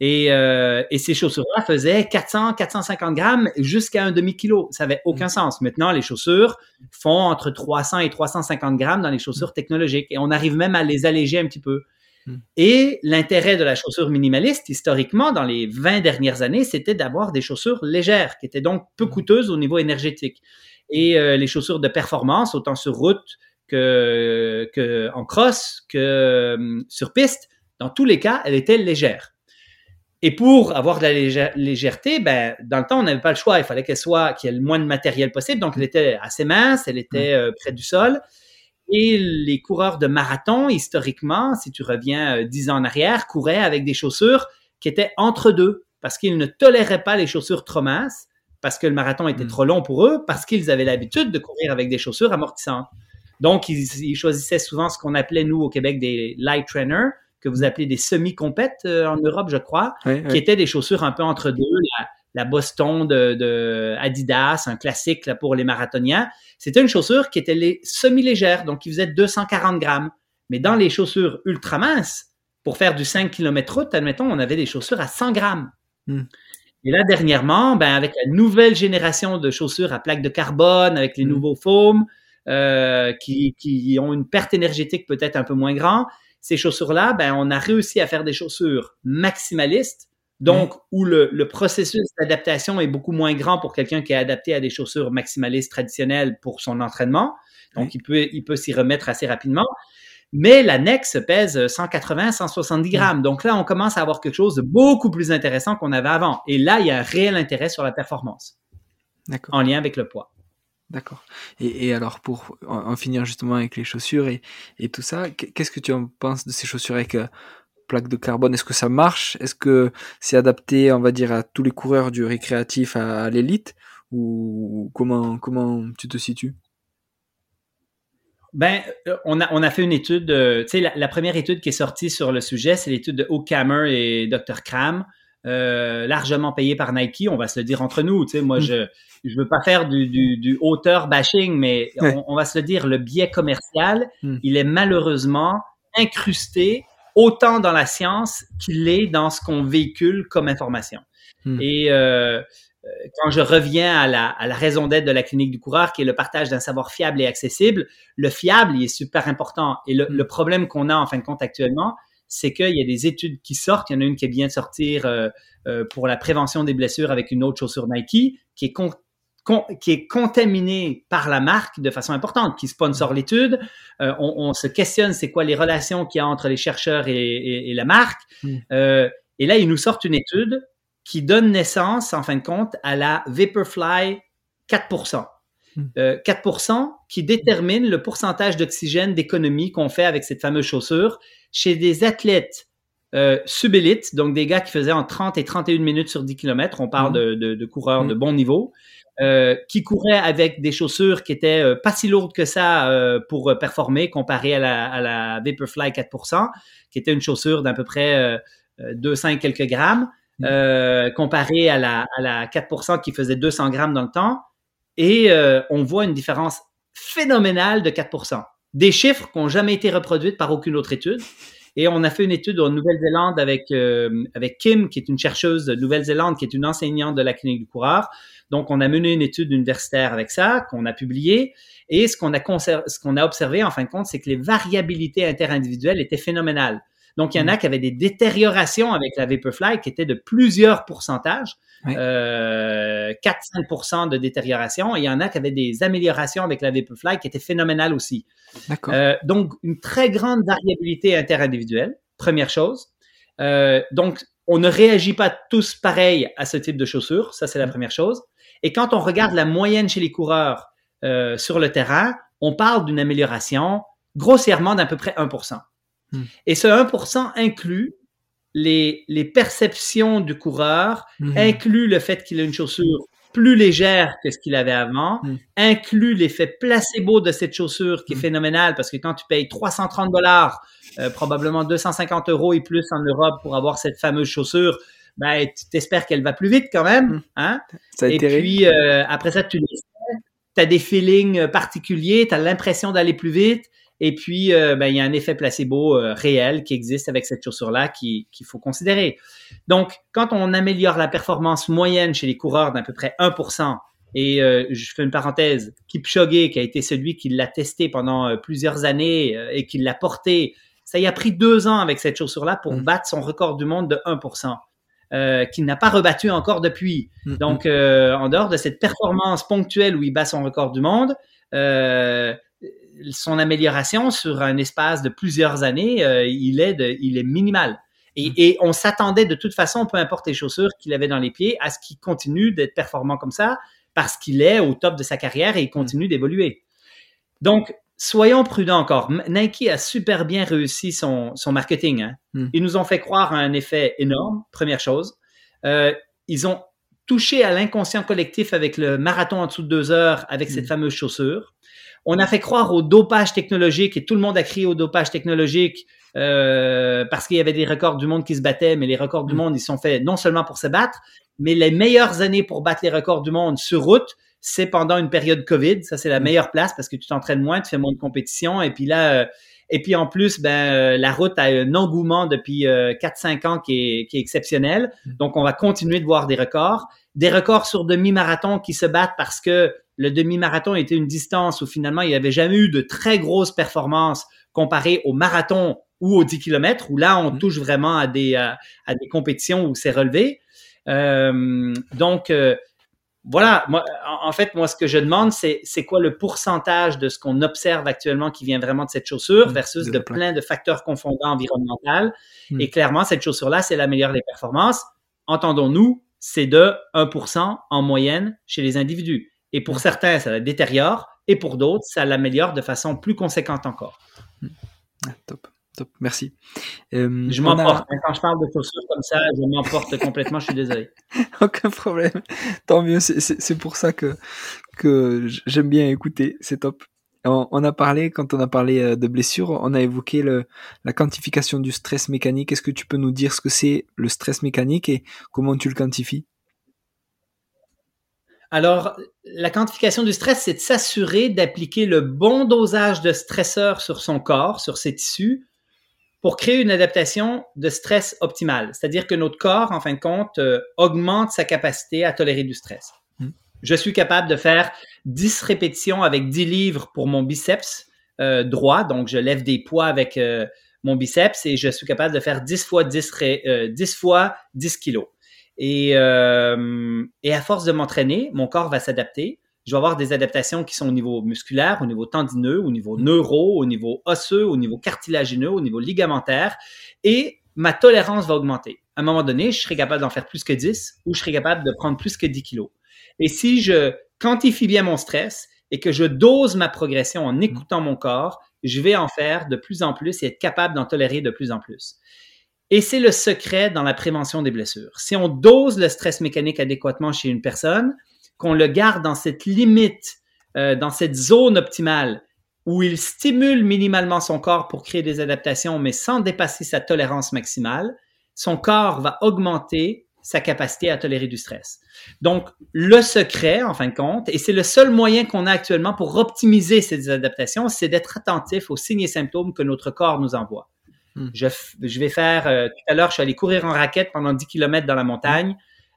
Et, euh, et, ces chaussures-là faisaient 400, 450 grammes jusqu'à un demi-kilo. Ça avait aucun mm. sens. Maintenant, les chaussures font entre 300 et 350 grammes dans les chaussures technologiques. Et on arrive même à les alléger un petit peu. Mm. Et l'intérêt de la chaussure minimaliste, historiquement, dans les 20 dernières années, c'était d'avoir des chaussures légères, qui étaient donc peu mm. coûteuses au niveau énergétique. Et euh, les chaussures de performance, autant sur route que, que en cross, que euh, sur piste, dans tous les cas, elles étaient légères. Et pour avoir de la légèreté, ben, dans le temps, on n'avait pas le choix. Il fallait qu'elle soit, qu'il y ait le moins de matériel possible. Donc, elle était assez mince, elle était euh, près du sol. Et les coureurs de marathon, historiquement, si tu reviens euh, dix ans en arrière, couraient avec des chaussures qui étaient entre deux parce qu'ils ne toléraient pas les chaussures trop minces, parce que le marathon était mm. trop long pour eux, parce qu'ils avaient l'habitude de courir avec des chaussures amortissantes. Donc, ils, ils choisissaient souvent ce qu'on appelait, nous, au Québec, des light trainers, que vous appelez des semi-compètes euh, en Europe, je crois, qui étaient des chaussures un peu entre deux, la, Boston de, Adidas, un classique là, pour les marathoniens. C'était une chaussure qui était semi-légère, donc qui faisait 240 grammes. Mais dans les chaussures ultra minces, pour faire du 5 km route, admettons, on avait des chaussures à 100 grammes. Hmm. Et là, dernièrement, ben, avec la nouvelle génération de chaussures à plaque de carbone, avec les hmm. nouveaux foams, euh, qui, qui, ont une perte énergétique peut-être un peu moins grande, ces chaussures-là, ben, on a réussi à faire des chaussures maximalistes, donc où le, processus d'adaptation est beaucoup moins grand pour quelqu'un qui est adapté à des chaussures maximalistes traditionnelles pour son entraînement. Donc, il peut, il peut s'y remettre assez rapidement. Mais la Nex pèse 180, 170 grammes. Donc là, on commence à avoir quelque chose de beaucoup plus intéressant qu'on avait avant. Et là, il y a un réel intérêt sur la performance. En lien avec le poids. D'accord. Et, alors, pour en, finir justement avec les chaussures et, tout ça, qu'est-ce que tu en penses de ces chaussures avec euh, plaque de carbone? Est-ce que ça marche? Est-ce que c'est adapté, on va dire, à tous les coureurs du récréatif à, l'élite? Ou comment, comment tu te situes? Ben, euh, on a, on a fait une étude, euh, tu sais, la, première étude qui est sortie sur le sujet, c'est l'étude de O'Kammer et Dr. Cram. Euh, largement payé par Nike, on va se le dire entre nous. Tu sais, moi, mm. je je veux pas faire du, du, du auteur bashing, mais on, va se le dire, le biais commercial, mm. il est malheureusement incrusté autant dans la science qu'il est dans ce qu'on véhicule comme information. Mm. Et euh, quand je reviens à la, à la raison d'être de la clinique du coureur, qui est le partage d'un savoir fiable et accessible, le fiable, il est super important. Et le, le problème qu'on a en fin de compte actuellement, c'est qu'il y a des études qui sortent. Il y en a une qui vient de sortir euh, euh, pour la prévention des blessures avec une autre chaussure Nike qui est, qui est contaminée par la marque de façon importante, qui sponsor l'étude. Euh, on, se questionne c'est quoi les relations qu'il y a entre les chercheurs et, la marque. Hmm. et là, ils nous sortent une étude qui donne naissance, en fin de compte, à la Vaporfly 4%. 4% qui détermine le pourcentage d'oxygène d'économie qu'on fait avec cette fameuse chaussure chez des athlètes euh, subélites, donc des gars qui faisaient en 30 et 31 minutes sur 10 km, on parle mmh. de, de, coureurs de mmh. bon niveau, euh, qui couraient avec des chaussures qui étaient euh, pas si lourdes que ça euh, pour performer comparé à la, à la Vaporfly 4%, qui était une chaussure d'à peu près 200 et quelques grammes, mmh. comparé à la, à la 4% qui faisait 200 grammes dans le temps. Et on voit une différence phénoménale de 4% des chiffres qui n'ont jamais été reproduits par aucune autre étude. Et on a fait une étude en Nouvelle-Zélande avec, euh, avec Kim, qui est une chercheuse de Nouvelle-Zélande, qui est une enseignante de la clinique du coureur. Donc, on a mené une étude universitaire avec ça, qu'on a publiée. Et ce qu'on a, ce qu'on a observé, en fin de compte, c'est que les variabilités interindividuelles étaient phénoménales. Donc, il y en a qui avaient des détériorations avec la Vaporfly qui étaient de plusieurs pourcentages, euh, 4-5% de détérioration. Et il y en a qui avaient des améliorations avec la Vaporfly qui étaient phénoménales aussi. Euh, donc, une très grande variabilité interindividuelle, première chose. Euh, donc, on ne réagit pas tous pareil à ce type de chaussures. Ça, c'est la première chose. Et quand on regarde la moyenne chez les coureurs euh, sur le terrain, on parle d'une amélioration grossièrement d'à peu près 1%. Hmm. Et ce 1% inclut les, les perceptions du coureur, hmm. inclut le fait qu'il a une chaussure plus légère que ce qu'il avait avant, hmm. inclut l'effet placebo de cette chaussure qui est phénoménal parce que quand tu payes 330 dollars, euh, probablement 250 euros et plus en Europe pour avoir cette fameuse chaussure, ben, tu t'espères qu'elle va plus vite quand même. Hein? et puis, euh, après ça, tu as des feelings particuliers, tu as l'impression d'aller plus vite. Et puis, euh, ben, il y a un effet placebo euh, réel qui existe avec cette chaussure-là qu'il faut considérer. Donc, quand on améliore la performance moyenne chez les coureurs d'à peu près 1%, et euh, je fais une parenthèse, Kipchoge, qui a été celui qui l'a testé pendant plusieurs années et qui l'a porté, ça y a pris deux ans avec cette chaussure-là pour mmh. battre son record du monde de 1%. Euh, qu'il n'a pas rebattu encore depuis. Mmh, Donc, euh, en dehors de cette performance ponctuelle où il bat son record du monde, euh, son amélioration sur un espace de plusieurs années, euh, il, est de, il est minimal. Et, mm. et on s'attendait de toute façon, peu importe les chaussures qu'il avait dans les pieds, à ce qu'il continue d'être performant comme ça, parce qu'il est au top de sa carrière et il continue mm. d'évoluer. Donc, soyons prudents encore. Nike a super bien réussi son, son marketing. Hein. Mm. Ils nous ont fait croire à un effet énorme, première chose. Euh, ils ont touché à l'inconscient collectif avec le marathon en dessous de deux heures avec cette fameuse chaussure. On a fait croire au dopage technologique et tout le monde a crié au dopage technologique euh, parce qu'il y avait des records du monde qui se battaient, mais les records du mm. monde, ils sont faits non seulement pour se battre, mais les meilleures années pour battre les records du monde sur route, c'est pendant une période COVID. Ça, c'est la mm. meilleure place parce que tu t'entraînes moins, tu fais moins de compétition. Et puis là, euh, et puis en plus, ben, euh, la route a un engouement depuis 4-5 ans qui est, qui est exceptionnel. Mm. Donc, on va continuer de voir des records. Des records sur demi-marathon qui se battent parce que le demi-marathon était une distance où finalement il n'y avait jamais eu de très grosses performances comparées au marathon ou aux 10 km, où là on mm. touche vraiment à des, à, des compétitions où c'est relevé. Euh, donc, euh, voilà, moi, en, fait, moi, ce que je demande, c'est c'est quoi le pourcentage de ce qu'on observe actuellement qui vient vraiment de cette chaussure mm. versus de, plein de facteurs confondants environnementaux. Mm. Et clairement, cette chaussure-là, c'est la meilleure des performances. Entendons-nous, c'est de 1% en moyenne chez les individus. Et pour certains, ça la détériore, et pour d'autres, ça l'améliore de façon plus conséquente encore. Ah, top, top, merci. Euh, je m'emporte. Hein, quand je parle de chaussures comme ça, je m'emporte complètement, je suis désolé. Aucun problème. Tant mieux, c'est pour ça que, que j'aime bien écouter, c'est top. On, a parlé, quand on a parlé euh, de blessures, on a évoqué le, la quantification du stress mécanique. Est-ce que tu peux nous dire ce que c'est le stress mécanique et comment tu le quantifies? Alors, la quantification du stress, c'est de s'assurer d'appliquer le bon dosage de stresseur sur son corps, sur ses tissus, pour créer une adaptation de stress optimale. C'est-à-dire que notre corps, en fin de compte, euh, augmente sa capacité à tolérer du stress. Hmm. Je suis capable de faire 10 répétitions avec 10 livres pour mon biceps euh, droit, donc je lève des poids avec euh, mon biceps et je suis capable de faire 10 fois 10, 10 fois 10 kilos. Et, euh, et à force de m'entraîner, mon corps va s'adapter. Je vais avoir des adaptations qui sont au niveau musculaire, au niveau tendineux, au niveau neuro, au niveau osseux, au niveau cartilagineux, au niveau ligamentaire. Et ma tolérance va augmenter. À un moment donné, je serai capable d'en faire plus que 10 ou je serai capable de prendre plus que 10 kilos. Et si je quantifie bien mon stress et que je dose ma progression en écoutant mon corps, je vais en faire de plus en plus et être capable d'en tolérer de plus en plus. Et c'est le secret dans la prévention des blessures. Si on dose le stress mécanique adéquatement chez une personne, qu'on le garde dans cette limite, euh, dans cette zone optimale où il stimule minimalement son corps pour créer des adaptations, mais sans dépasser sa tolérance maximale, son corps va augmenter sa capacité à tolérer du stress. Donc, le secret, en fin de compte, et c'est le seul moyen qu'on a actuellement pour optimiser ces adaptations, c'est d'être attentif aux signes et symptômes que notre corps nous envoie. Hmm. Je, vais faire, euh, tout à l'heure, je suis allé courir en raquette pendant 10 km dans la montagne.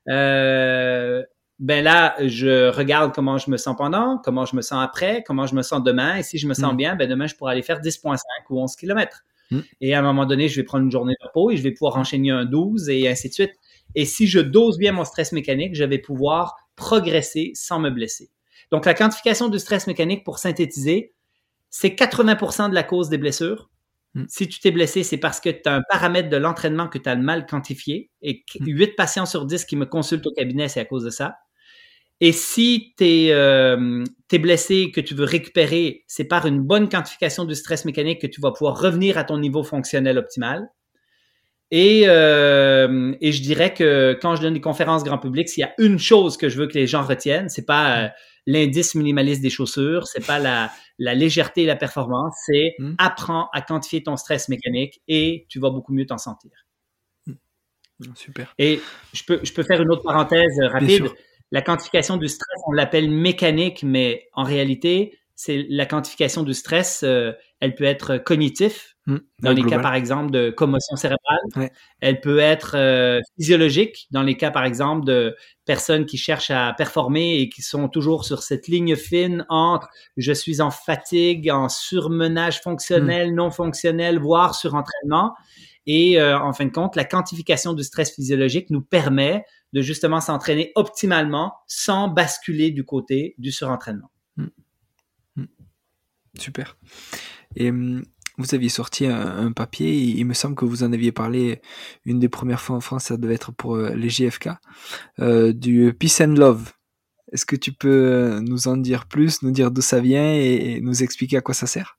Euh, ben là, je regarde comment je me sens pendant, comment je me sens après, comment je me sens demain. Et si je me sens hmm. bien, ben demain, je pourrais aller faire 10.5 ou 11 km. Hmm. Et à un moment donné, je vais prendre une journée de repos et je vais pouvoir enchaîner un 12 et ainsi de suite. Et si je dose bien mon stress mécanique, je vais pouvoir progresser sans me blesser. Donc, la quantification du stress mécanique, pour synthétiser, c'est 80% de la cause des blessures. Hmm. Si tu t'es blessé, c'est parce que tu as un paramètre de l'entraînement que tu as mal quantifié. Et 8 hmm. patients sur 10 qui me consultent au cabinet, c'est à cause de ça. Et si tu es, euh, blessé, que tu veux récupérer, c'est par une bonne quantification du stress mécanique que tu vas pouvoir revenir à ton niveau fonctionnel optimal. Et, euh, et je dirais que quand je donne des conférences grand public, s'il y a une chose que je veux que les gens retiennent, c'est pas euh, l'indice minimaliste des chaussures, c'est pas la, la légèreté et la performance, c'est hmm. apprends à quantifier ton stress mécanique et tu vas beaucoup mieux t'en sentir. Hmm. Super. Et je peux, je peux faire une autre parenthèse rapide. La quantification du stress, on l'appelle mécanique, mais en réalité, c'est la quantification du stress, euh, elle peut être cognitif, hmm. dans les cas, par exemple, de commotion cérébrale. Elle peut être euh, physiologique, dans les cas, par exemple, de personnes qui cherchent à performer et qui sont toujours sur cette ligne fine entre je suis en fatigue, en surmenage fonctionnel, hmm. non fonctionnel, voire surentraînement. Et euh, en fin de compte, la quantification du stress physiologique nous permet de justement s'entraîner optimalement sans basculer du côté du surentraînement. Hmm. Super. Et vous aviez sorti un, papier, il me semble que vous en aviez parlé une des premières fois en France, ça devait être pour euh, les GFK, euh, du Peace and Love. Est-ce que tu peux nous en dire plus, nous dire d'où ça vient et nous expliquer à quoi ça sert?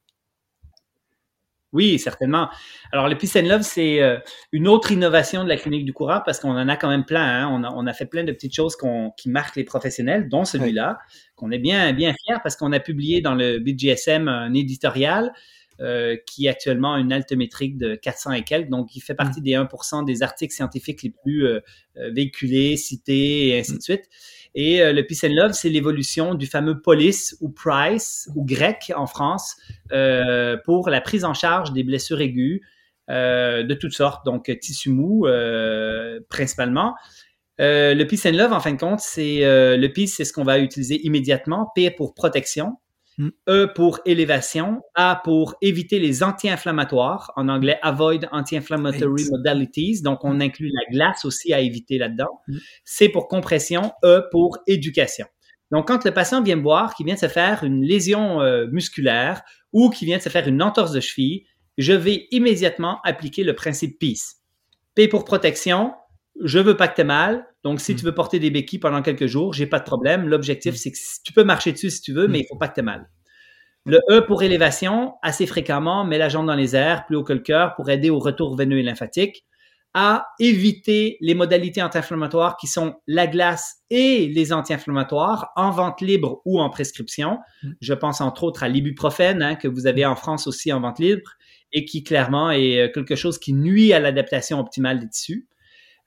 Oui, certainement. Alors, le Peace and Love, c'est euh, une autre innovation de la clinique du coureur parce qu'on en a quand même plein. Hein. On, a, on, a, fait plein de petites choses qui marquent les professionnels, dont celui-là, qu'on est bien, bien fiers parce qu'on a publié dans le BGSM un éditorial euh, qui est actuellement une altométrique de 400 et quelques, donc il fait partie mm. des 1% des articles scientifiques les plus euh, véhiculés, cités et ainsi de mm. suite. Et euh, le Peace and Love, c'est l'évolution du fameux police ou price ou grec en France euh, pour la prise en charge des blessures aiguës euh, de toutes sortes, donc tissu mou principalement. le Peace and Love, en fin de compte, c'est le Peace, c'est ce qu'on va utiliser immédiatement. P pour protection. Hmm. E pour élévation, A pour éviter les anti-inflammatoires, en anglais avoid anti-inflammatory modalities, donc on hmm. inclut la glace aussi à éviter là-dedans. Hmm. C pour compression, E pour éducation. Donc quand le patient vient me voir, qui vient de se faire une lésion euh, musculaire ou qui vient de se faire une entorse de cheville, je vais immédiatement appliquer le principe PEACE. P pour protection, je veux pas que tu aies mal. Donc, si tu veux porter des béquilles pendant quelques jours, j'ai pas de problème. L'objectif, c'est que tu peux marcher dessus si tu veux, mais il faut pas que tu aies mal. Le E pour élévation, assez fréquemment, mets la jambe dans les airs, plus haut que le cœur, pour aider au retour veineux et lymphatique. À éviter les modalités anti-inflammatoires qui sont la glace et les anti-inflammatoires en vente libre ou en prescription. Je pense entre autres à l'ibuprofène hein, que vous avez en France aussi en vente libre et qui clairement est euh, quelque chose qui nuit à l'adaptation optimale des tissus.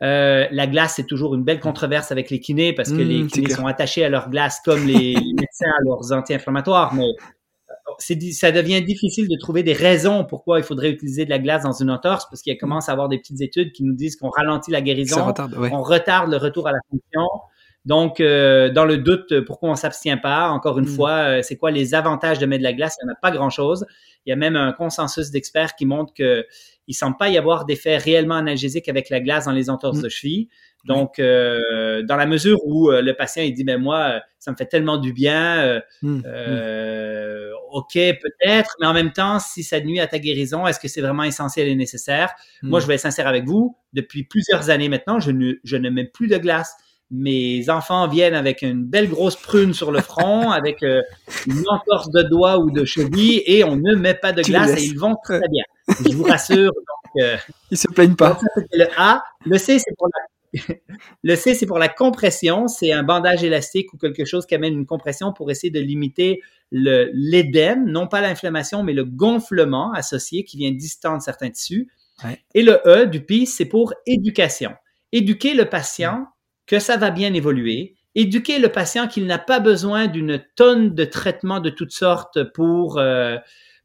Euh, la glace, c'est toujours une belle controverse avec les kinés parce que mmh, les kinés sont attachés à leur glace comme les, médecins à leurs anti-inflammatoires. Mais euh, ça devient difficile de trouver des raisons pourquoi il faudrait utiliser de la glace dans une entorse parce qu'il commence à avoir des petites études qui nous disent qu'on ralentit la guérison, on retarde le retour à la fonction. Donc, euh, dans le doute, pourquoi on s'abstient pas? Encore une mmh. fois, c'est quoi les avantages de mettre de la glace? Il n'y en a pas grand-chose. Il y a même un consensus d'experts qui montre que il semble pas y avoir d'effet réellement analgésique avec la glace dans les entorses mm. de cheville. Donc, euh, dans la mesure où euh, le patient il dit, ben moi, euh, ça me fait tellement du bien, mm. Mm. ok peut-être, mais en même temps, si ça nuit à ta guérison, est-ce que c'est vraiment essentiel et nécessaire? Moi, je vais être sincère avec vous. Depuis plusieurs années maintenant, je ne, je ne mets plus de glace mes enfants viennent avec une belle grosse prune sur le front, avec une entorse de doigt ou de cheville, et on ne met pas de glace et ils vont très bien. Je vous rassure. Donc, euh, Ils se plaignent pas. le A. Le C, c'est pour la, le C, c'est pour la compression. C'est un bandage élastique ou quelque chose qui amène une compression pour essayer de limiter l'édème, non pas l'inflammation, mais le gonflement associé qui vient distendre certains tissus. Et le E du P, c'est pour éducation. Éduquer le patient que ça va bien évoluer. Éduquer le patient qu'il n'a pas besoin d'une tonne de traitements de toutes sortes pour euh,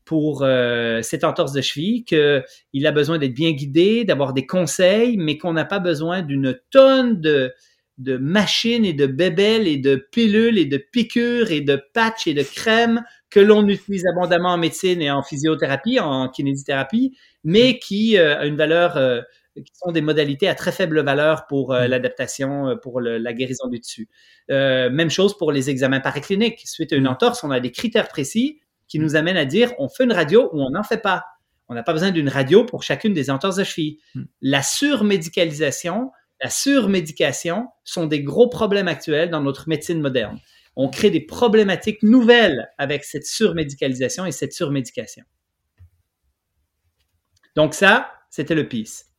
pour euh, cette entorse de cheville, qu'il a besoin d'être bien guidé, d'avoir des conseils, mais qu'on n'a pas besoin d'une tonne de, de machines et de bébelles et de pilules et de piqûres et de patchs et de crèmes que l'on utilise abondamment en médecine et en physiothérapie, en kinésithérapie, mais qui euh, a une valeur, euh, qui sont des modalités à très faible valeur pour euh, mm. l'adaptation, pour la guérison du dessus. même chose pour les examens paracliniques. Suite à une mm. entorse, on a des critères précis qui nous amènent à dire on fait une radio ou on n'en fait pas. On n'a pas besoin d'une radio pour chacune des entorses de cheville. Mm. La surmédicalisation, la surmédication sont des gros problèmes actuels dans notre médecine moderne on crée des problématiques nouvelles avec cette surmédicalisation et cette surmédication. Donc ça, c'était le peace.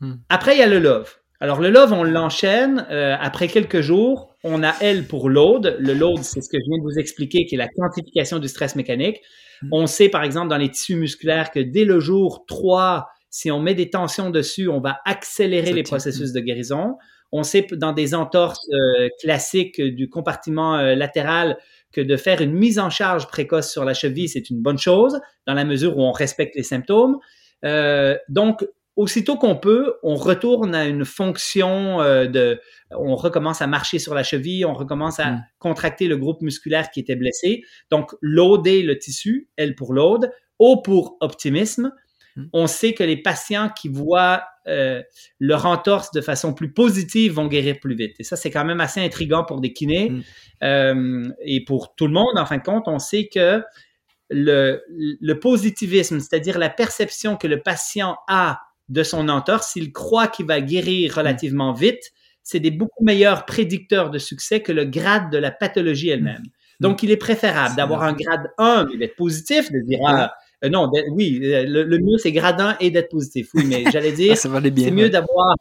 Hmm. Après, il y a le love. Alors le love, on l'enchaîne. Euh, après quelques jours, on a L pour load. Le load, c'est ce que je viens de vous expliquer, qui est la quantification du stress mécanique. Hmm. On sait, par exemple, dans les tissus musculaires que dès le jour 3, si on met des tensions dessus, on va accélérer les processus de guérison. On sait dans des entorses euh, classiques du compartiment euh, latéral que de faire une mise en charge précoce sur la cheville, c'est une bonne chose dans la mesure où on respecte les symptômes. Euh, donc, aussitôt qu'on peut, on retourne à une fonction de, on recommence à marcher sur la cheville, on recommence à mm. contracter le groupe musculaire qui était blessé. Donc, loader le tissu, L pour load, O pour optimisme. Mm. On sait que les patients qui voient euh, leur entorse de façon plus positive vont guérir plus vite. Et ça, c'est quand même assez intriguant pour des kinés mm. euh, et pour tout le monde. En fin de compte, on sait que le, positivisme, c'est-à-dire la perception que le patient a de son entorse, s'il croit qu'il va guérir relativement vite, c'est des beaucoup meilleurs prédicteurs de succès que le grade de la pathologie elle-même. Mm. Donc, il est préférable d'avoir un grade 1, mais d'être positif, de dire, ah, euh, non, oui, euh, le, mieux c'est gradin et d'être positif. Oui, mais j'allais dire, ah, c'est mieux d'avoir,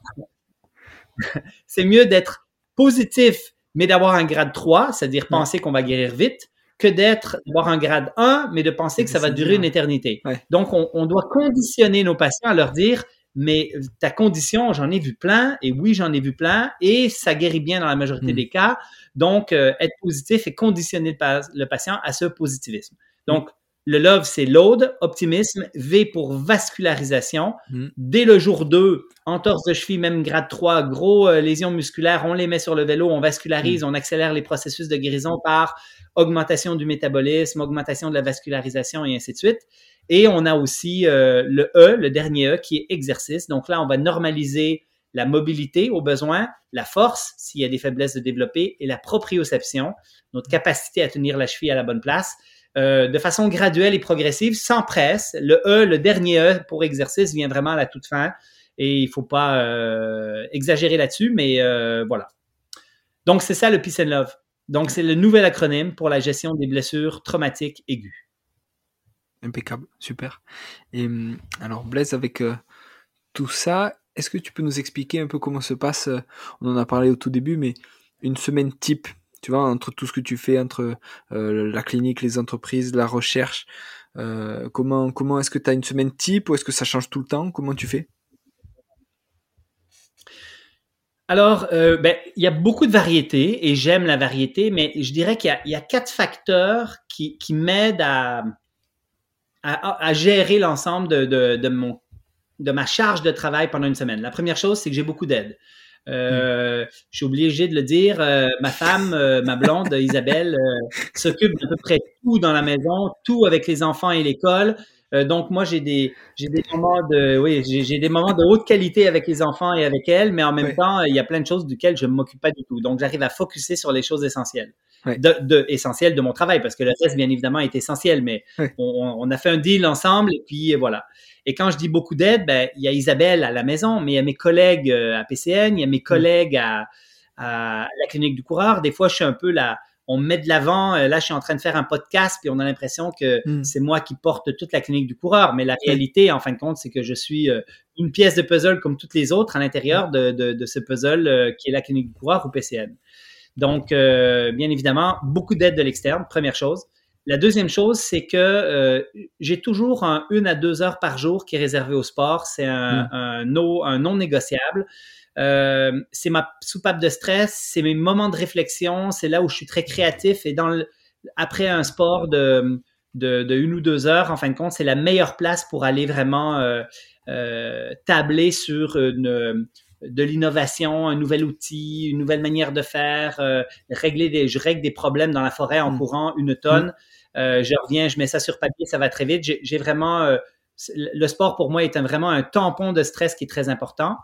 c'est mieux d'être positif, mais d'avoir un grade 3, c'est-à-dire penser qu'on va guérir vite, que d'être d'avoir un grade 1, mais de penser que ça va durer une éternité. Donc, on, doit conditionner nos patients à leur dire, mais ta condition, j'en ai vu plein, et oui, j'en ai vu plein, et ça guérit bien dans la majorité hmm. des cas. Donc, euh, être positif et conditionner le, le, patient à ce positivisme. Donc, le love, c'est load, optimisme, V pour vascularisation. Hmm. Dès le jour 2, entorse de cheville, même grade 3, gros euh, lésions musculaires, on les met sur le vélo, on vascularise, hmm. on accélère les processus de guérison par augmentation du métabolisme, augmentation de la vascularisation et ainsi de suite. Et on a aussi euh, le E, le dernier E, qui est exercice. Donc là, on va normaliser la mobilité au besoin, la force s'il y a des faiblesses de développer et la proprioception, notre capacité à tenir la cheville à la bonne place. Euh, de façon graduelle et progressive, sans presse. Le E, le dernier E pour exercice vient vraiment à la toute fin et il faut pas euh, exagérer là-dessus, mais voilà. Donc, c'est ça le Peace and Love. Donc, c'est le nouvel acronyme pour la gestion des blessures traumatiques aiguës. Impeccable, super. Et hum, alors, Blaise, avec tout ça, est-ce que tu peux nous expliquer un peu comment se passe, on en a parlé au tout début, mais une semaine type tu vois, entre tout ce que tu fais, entre euh, la clinique, les entreprises, la recherche, euh, comment, comment est-ce que tu as une semaine type ou est-ce que ça change tout le temps? Comment tu fais? Alors, euh, ben, il y a beaucoup de variétés et j'aime la variété, mais je dirais qu'il y, a quatre facteurs qui, qui m'aident à, à, gérer l'ensemble de, de, de, mon, de ma charge de travail pendant une semaine. La première chose, c'est que j'ai beaucoup d'aide. Euh, je suis obligé de le dire. Euh, ma femme, euh, ma blonde, Isabelle, s'occupe d'à peu près tout dans la maison, tout avec les enfants et l'école. donc moi j'ai des j'ai des moments de oui j'ai des moments de haute qualité avec les enfants et avec elle, mais en même temps il y a plein de choses duquel je ne m'occupe pas du tout. Donc j'arrive à focuser sur les choses essentielles, de, de essentielles de mon travail parce que le reste bien évidemment est essentiel, mais on, on, a fait un deal ensemble et puis voilà. Et quand je dis beaucoup d'aide, ben, il y a Isabelle à la maison, mais il y a mes collègues euh, à PCN, il y a mes collègues à, la clinique du coureur. Des fois, je suis un peu là, on me met de l'avant. Euh, là, je suis en train de faire un podcast, puis on a l'impression que mm. c'est moi qui porte toute la clinique du coureur. Mais la réalité, en fin de compte, c'est que je suis euh, une pièce de puzzle comme toutes les autres à l'intérieur de, de, ce puzzle qui est la clinique du coureur ou PCN. Donc, bien évidemment, beaucoup d'aide de l'externe, première chose. La deuxième chose, c'est que euh, j'ai toujours un une à deux heures par jour qui est réservé au sport. C'est un, mm. un, non négociable. Euh, c'est ma soupape de stress, c'est mes moments de réflexion, c'est là où je suis très créatif et dans après un sport de, de, une ou deux heures, en fin de compte, c'est la meilleure place pour aller vraiment euh, tabler sur une, de l'innovation, un nouvel outil, une nouvelle manière de faire, régler des, je règle des problèmes dans la forêt en mm. courant une tonne. Mm. je reviens, je mets ça sur papier, ça va très vite. J'ai vraiment le sport pour moi est vraiment un tampon de stress qui est très important.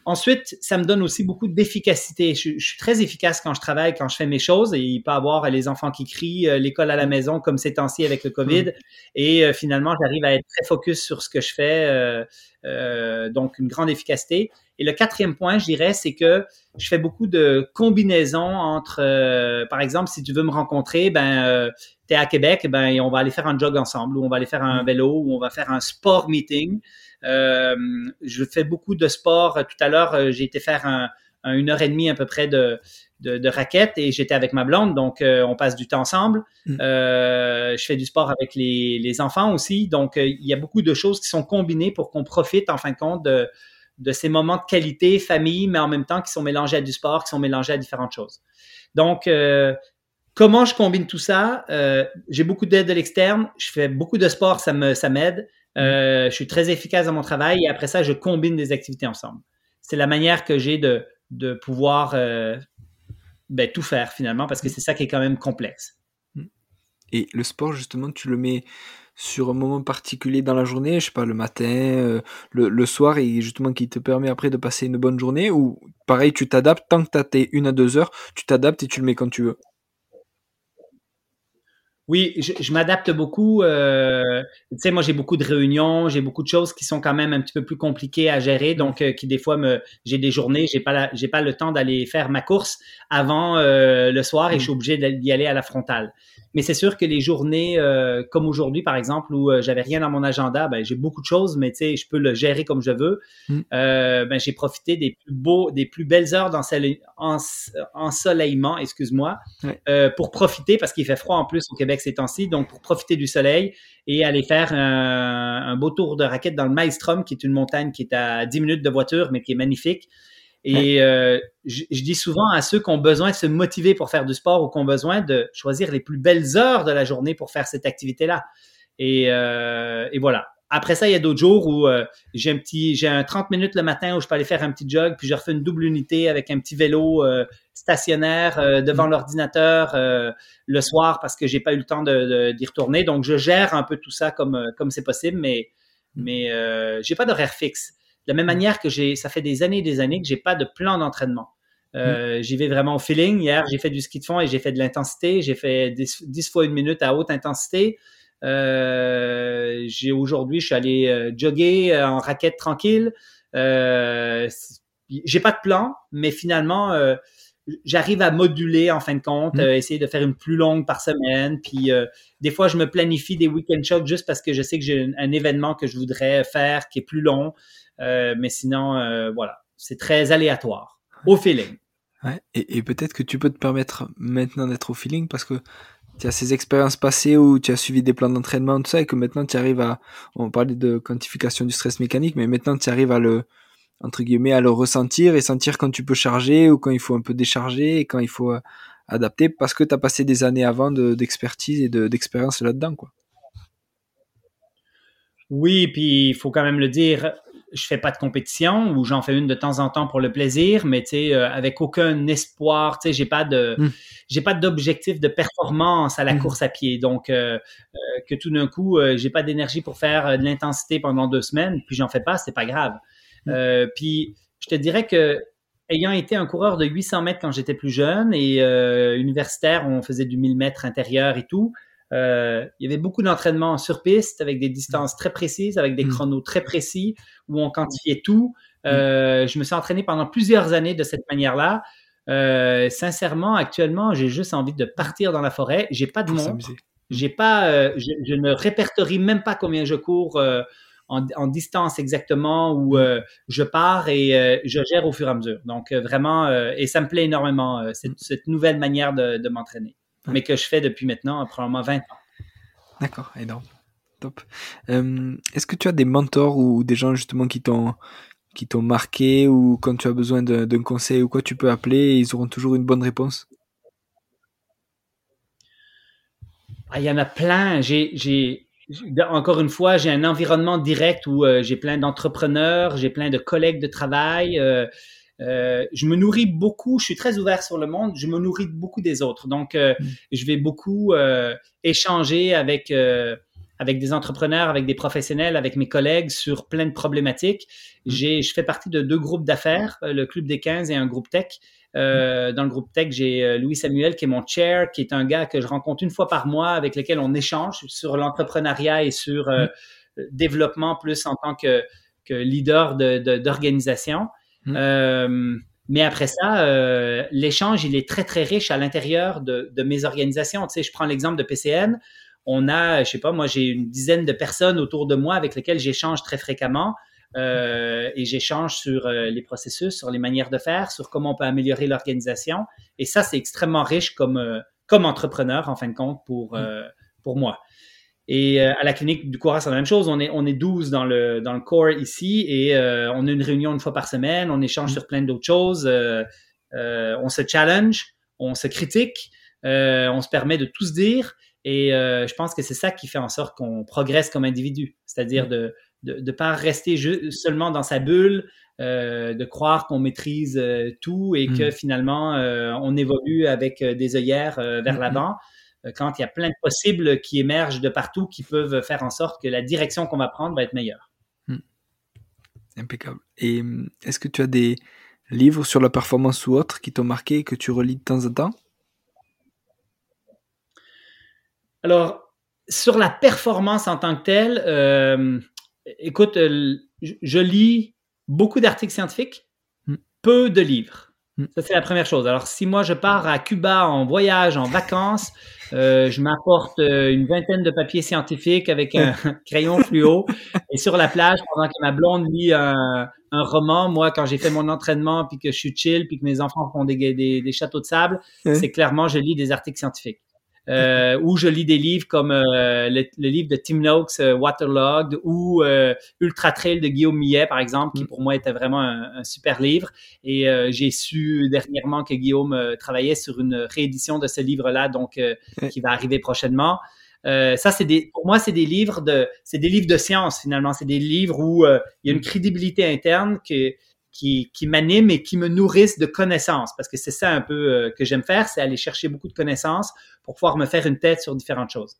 Mm. Ensuite, ça me donne aussi beaucoup d'efficacité. Je, suis très efficace quand je travaille, quand je fais mes choses. Et il peut y avoir les enfants qui crient, euh, l'école à la maison, comme ces temps-ci avec le COVID. Mm. Et euh, finalement, j'arrive à être très focus sur ce que je fais. Euh, donc, une grande efficacité. Et le quatrième point, je dirais, c'est que je fais beaucoup de combinaisons entre, par exemple, si tu veux me rencontrer, ben, tu es à Québec, ben, on va aller faire un jog ensemble, ou on va aller faire un mm. vélo, ou on va faire un sport meeting. Euh, je fais beaucoup de sport. Tout à l'heure, euh, j'ai été faire un, une heure et demie à peu près de, de, de raquettes et j'étais avec ma blonde, donc euh, on passe du temps ensemble. Mm. Euh, je fais du sport avec les, les enfants aussi, donc il y a beaucoup de choses qui sont combinées pour qu'on profite en fin de compte de, de ces moments de qualité, famille, mais en même temps qui sont mélangés à du sport, qui sont mélangés à différentes choses. Donc, comment je combine tout ça? J'ai beaucoup d'aide de l'externe, je fais beaucoup de sport, ça me ça m'aide. Euh, je suis très efficace dans mon travail et après ça, je combine des activités ensemble. C'est la manière que j'ai de, de pouvoir euh, ben, tout faire finalement parce que c'est ça qui est quand même complexe. Et le sport, justement, tu le mets sur un moment particulier dans la journée, je sais pas, le matin, euh, le, soir, et justement qui te permet après de passer une bonne journée, ou pareil, tu t'adaptes, tant que tu as tes une à deux heures, tu t'adaptes et tu le mets quand tu veux? Oui, je, m'adapte beaucoup. Euh, tu sais, moi, j'ai beaucoup de réunions, j'ai beaucoup de choses qui sont quand même un petit peu plus compliquées à gérer, donc euh, qui des fois me, j'ai des journées, j'ai pas, j'ai pas le temps d'aller faire ma course avant euh, le soir et je suis mm. obligé d'y aller à la frontale. Mais c'est sûr que les journées comme aujourd'hui, par exemple, où j'avais rien dans mon agenda, ben, j'ai beaucoup de choses, mais tu sais, je peux le gérer comme je veux. Mm. Euh, ben, j'ai profité des plus beaux, des plus belles heures d'ensoleillement, excuse-moi, pour profiter, parce qu'il fait froid en plus au Québec ces temps-ci, donc pour profiter du soleil et aller faire un, un beau tour de raquette dans le Maelstrom, qui est une montagne qui est à 10 minutes de voiture, mais qui est magnifique. Et euh, je, dis souvent à ceux qui ont besoin de se motiver pour faire du sport ou qui ont besoin de choisir les plus belles heures de la journée pour faire cette activité-là. Et, euh, et, voilà. Après ça, il y a d'autres jours où euh, j'ai un petit, j'ai un 30 minutes le matin où je peux aller faire un petit jog, puis je refais une double unité avec un petit vélo euh, stationnaire euh, devant mm. l'ordinateur le soir parce que j'ai pas eu le temps de, d'y retourner. Donc, je gère un peu tout ça comme comme c'est possible, mais mm. mais j'ai pas d'horaire fixe. De la même manière que j'ai, ça fait des années et des années que j'ai pas de plan d'entraînement. Mm. J'y vais vraiment au feeling. Hier, j'ai fait du ski de fond et j'ai fait de l'intensité. J'ai fait 10, fois une minute à haute intensité. Euh, j'ai aujourd'hui, je suis allé euh, jogger euh, en raquette tranquille. J'ai pas de plan, mais finalement, j'arrive à moduler en fin de compte, mm. essayer de faire une plus longue par semaine. Puis des fois, je me planifie des week-end shocks juste parce que je sais que j'ai un, un, événement que je voudrais faire qui est plus long. Euh, mais sinon, voilà, c'est très aléatoire, au feeling. Ouais, et, et peut-être que tu peux te permettre maintenant d'être au feeling parce que tu as ces expériences passées où tu as suivi des plans d'entraînement, tout ça, et que maintenant tu arrives à, on parlait de quantification du stress mécanique, mais maintenant tu arrives à le, entre guillemets, à le ressentir et sentir quand tu peux charger ou quand il faut un peu décharger et quand il faut euh, adapter parce que tu as passé des années avant d'expertise et d'expérience là-dedans, quoi. Oui, puis il faut quand même le dire, je fais pas de compétition ou j'en fais une de temps en temps pour le plaisir, mais tu euh, avec aucun espoir, tu sais, j'ai pas de, hmm. j'ai pas d'objectif de performance à la hmm. course à pied. Donc, euh, euh, que tout d'un coup, j'ai pas d'énergie pour faire de l'intensité pendant deux semaines, puis j'en fais pas, c'est pas grave. Hmm. puis, je te dirais que ayant été un coureur de 800 mètres quand j'étais plus jeune et universitaire, on faisait du 1000 mètres intérieur et tout. Euh, il y avait beaucoup d'entraînements sur piste avec des distances très précises, avec des mm. chronos très précis où on quantifiait tout. Mm. Euh, je me suis entraîné pendant plusieurs années de cette manière-là. Euh, sincèrement, actuellement, j'ai juste envie de partir dans la forêt. J'ai pas de montre. J'ai pas, euh, je, je, ne répertorie même pas combien je cours euh, en, en, distance exactement où mm. euh, je pars et je gère au fur et à mesure. Donc vraiment, et ça me plaît énormément cette, cette nouvelle manière de, de m'entraîner mais que je fais depuis maintenant probablement 20 ans. D'accord, énorme. Top. Euh, est-ce que tu as des mentors ou des gens justement qui t'ont qui t'ont marqué ou quand tu as besoin d'un conseil ou quoi, tu peux appeler et ils auront toujours une bonne réponse? Ah, Il y en a plein. J'ai encore une fois, j'ai un environnement direct où j'ai plein d'entrepreneurs, j'ai plein de collègues de travail. Je me nourris beaucoup, je suis très ouvert sur le monde, je me nourris beaucoup des autres. Donc, mm. je vais beaucoup échanger avec avec des entrepreneurs, avec des professionnels, avec mes collègues sur plein de problématiques. Mm. J'ai, je fais partie de deux groupes d'affaires, euh, le Club des 15 et un groupe tech. Euh, mm. dans le groupe tech, j'ai euh, Louis Samuel qui est mon chair, qui est un gars que je rencontre une fois par mois avec lequel on échange sur l'entrepreneuriat et sur mm. développement plus en tant que, que leader d'organisation. De, mais après ça, l'échange, il est très, très riche à l'intérieur de, de, mes organisations. Tu sais, je prends l'exemple de PCN on a, je sais pas, moi j'ai une dizaine de personnes autour de moi avec lesquelles j'échange très fréquemment. Euh, et j'échange sur euh, les processus, sur les manières de faire, sur comment on peut améliorer l'organisation. Et ça, c'est extrêmement riche comme, euh, comme entrepreneur, en fin de compte, pour, mm. pour moi. Et à la clinique du courage, c'est la même chose. On est, on est 12 dans le, dans le core ici et on a une réunion une fois par semaine. On échange mm. sur plein d'autres choses. on se challenge, on se critique, on se permet de tout se dire. Et euh, je pense que c'est ça qui fait en sorte qu'on progresse comme individu, c'est-à-dire mm. de ne de, pas rester seulement dans sa bulle, euh, de croire qu'on maîtrise euh, tout et que mm. finalement on évolue avec des œillères vers l'avant. Quand il y a plein de possibles qui émergent de partout qui peuvent faire en sorte que la direction qu'on va prendre va être meilleure. Impeccable. Et est-ce que tu as des livres sur la performance ou autres qui t'ont marqué et que tu relis de temps en temps? Alors, sur la performance en tant que telle, euh, écoute, euh, je lis beaucoup d'articles scientifiques, hmm. peu de livres. Hmm. Ça, c'est la première chose. Alors, si moi, je pars à Cuba en voyage, en vacances, euh, je m'apporte une vingtaine de papiers scientifiques avec un crayon fluo. Et sur la plage, pendant que ma blonde lit un, roman, moi, quand j'ai fait mon entraînement, puis que je suis chill, puis que mes enfants font des, des châteaux de sable, c'est clairement, je lis des articles scientifiques euh, où je lis des livres comme euh, le, livre de Tim Noakes, euh, Waterlogged, ou euh, Ultra Trail de Guillaume Millet, par exemple, qui mm. pour moi était vraiment un, super livre. Et j'ai su dernièrement que Guillaume travaillait sur une réédition de ce livre-là, donc qui va arriver prochainement. ça, c'est des, pour moi, c'est des livres de, c'est des livres de science finalement. C'est des livres où il y a une mm. crédibilité interne que qui, qui m'animent et qui me nourrissent de connaissances, parce que c'est ça un peu euh, que j'aime faire, c'est aller chercher beaucoup de connaissances pour pouvoir me faire une tête sur différentes choses.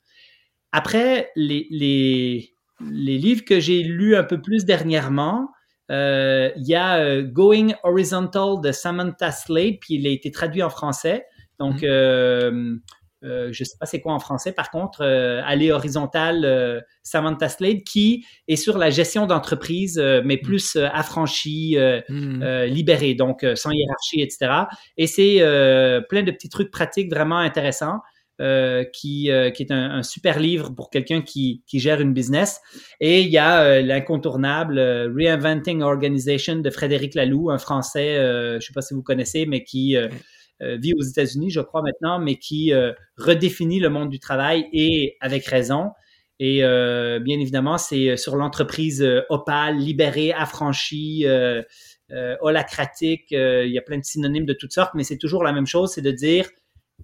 Après, les, les, les livres que j'ai lus un peu plus dernièrement, euh, il y a euh, Going Horizontal de Samantha Slade, puis il a été traduit en français. Donc. Euh, je ne sais pas c'est quoi en français, par contre, euh, aller horizontal, euh, Samantha Slade, qui est sur la gestion d'entreprise, mais mm. plus affranchie, mm. libérée, donc sans hiérarchie, etc. Et c'est plein de petits trucs pratiques vraiment intéressants. qui, qui est un, super livre pour quelqu'un qui, qui, gère une business. Et il y a l'incontournable Reinventing Organization de Frédéric Laloux, un Français, je ne sais pas si vous connaissez, mais qui euh, vit aux États-Unis, je crois maintenant, mais qui euh, redéfinit le monde du travail et avec raison. Et euh, bien évidemment, c'est sur l'entreprise opale, libérée, affranchie, holacratique. il y a plein de synonymes de toutes sortes, mais c'est toujours la même chose, c'est de dire,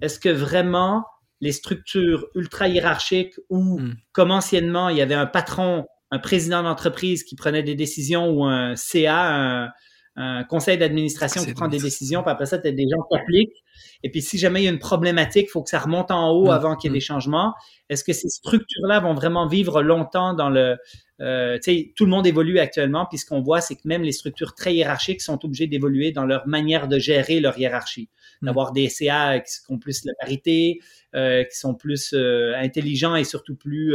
est-ce que vraiment les structures ultra hiérarchiques où, comme anciennement, il y avait un patron, un président d'entreprise qui prenait des décisions ou un CA, un, un conseil d'administration qui prend des décisions, puis après ça, tu as des gens qui appliquent. Et puis, si jamais il y a une problématique, il faut que ça remonte en haut mm, avant qu'il y ait mm. des changements. Est-ce que ces structures-là vont vraiment vivre longtemps dans le... Euh, tu sais, tout le monde évolue actuellement, puis ce qu'on voit, c'est que même les structures très hiérarchiques sont obligées d'évoluer dans leur manière de gérer leur hiérarchie. Mm. D'avoir des CA qui ont plus la parité, euh, qui sont plus euh, intelligents et surtout plus...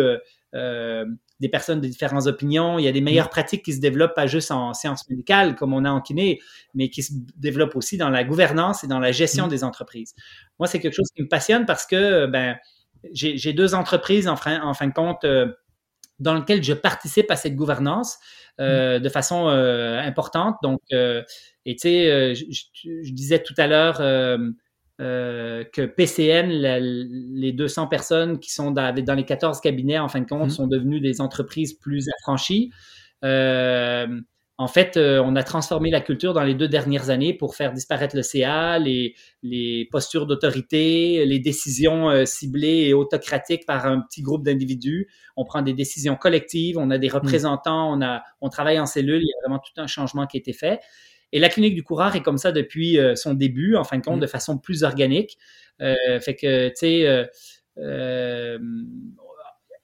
Euh, des personnes de différentes opinions. Il y a des meilleures mm. pratiques qui se développent pas juste en sciences médicales comme on a en kiné, mais qui se développent aussi dans la gouvernance et dans la gestion mm. des entreprises. Moi, c'est quelque chose qui me passionne parce que ben, j'ai deux entreprises en fin, en fin de compte euh, dans lesquelles je participe à cette gouvernance euh, mm. de façon importante. Donc, et tu sais, je, je, disais tout à l'heure euh, que PCN, les 200 personnes qui sont dans, les 14 cabinets, en fin de compte, mm-hmm. sont devenues des entreprises plus affranchies. Euh, en fait, euh, on a transformé la culture dans les deux dernières années pour faire disparaître le CA, les, les postures d'autorité, les décisions euh, ciblées et autocratiques par un petit groupe d'individus. On prend des décisions collectives, on a des représentants, on, a, on travaille en cellule, il y a vraiment tout un changement qui a été fait. Et la clinique du coureur est comme ça depuis euh, son début, en fin de compte, de façon plus organique. fait que, tu sais,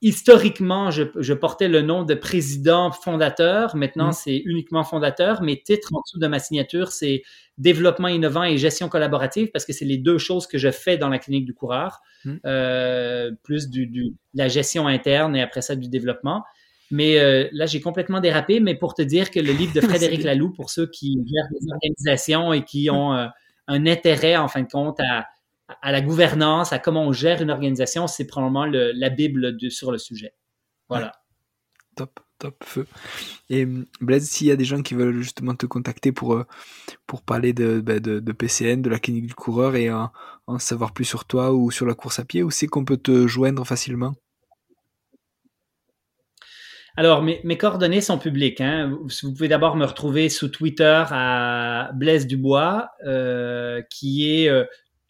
historiquement, je, portais le nom de président fondateur. Maintenant, mm. c'est uniquement fondateur. Mes titres en dessous de ma signature, c'est développement innovant et gestion collaborative parce que c'est les deux choses que je fais dans la clinique du coureur. Mm. Euh, plus du, de la gestion interne et après ça du développement. Mais euh, là, j'ai complètement dérapé. Mais pour te dire que le livre de Frédéric Laloux, pour ceux qui gèrent des organisations et qui ont euh, un intérêt, en fin de compte, à à la gouvernance, à comment on gère une organisation, c'est probablement la Bible sur le sujet. Voilà. Top, top, feu. Et Blaise, s'il y a des gens qui veulent justement te contacter pour, euh, pour parler de, bah, de, PCN, de la clinique du coureur et en savoir plus sur toi ou sur la course à pied, où c'est qu'on peut te joindre facilement? Alors, mes, mes, coordonnées sont publiques. Hein. Vous, pouvez d'abord me retrouver sous Twitter à Blaise Dubois, euh, qui est euh,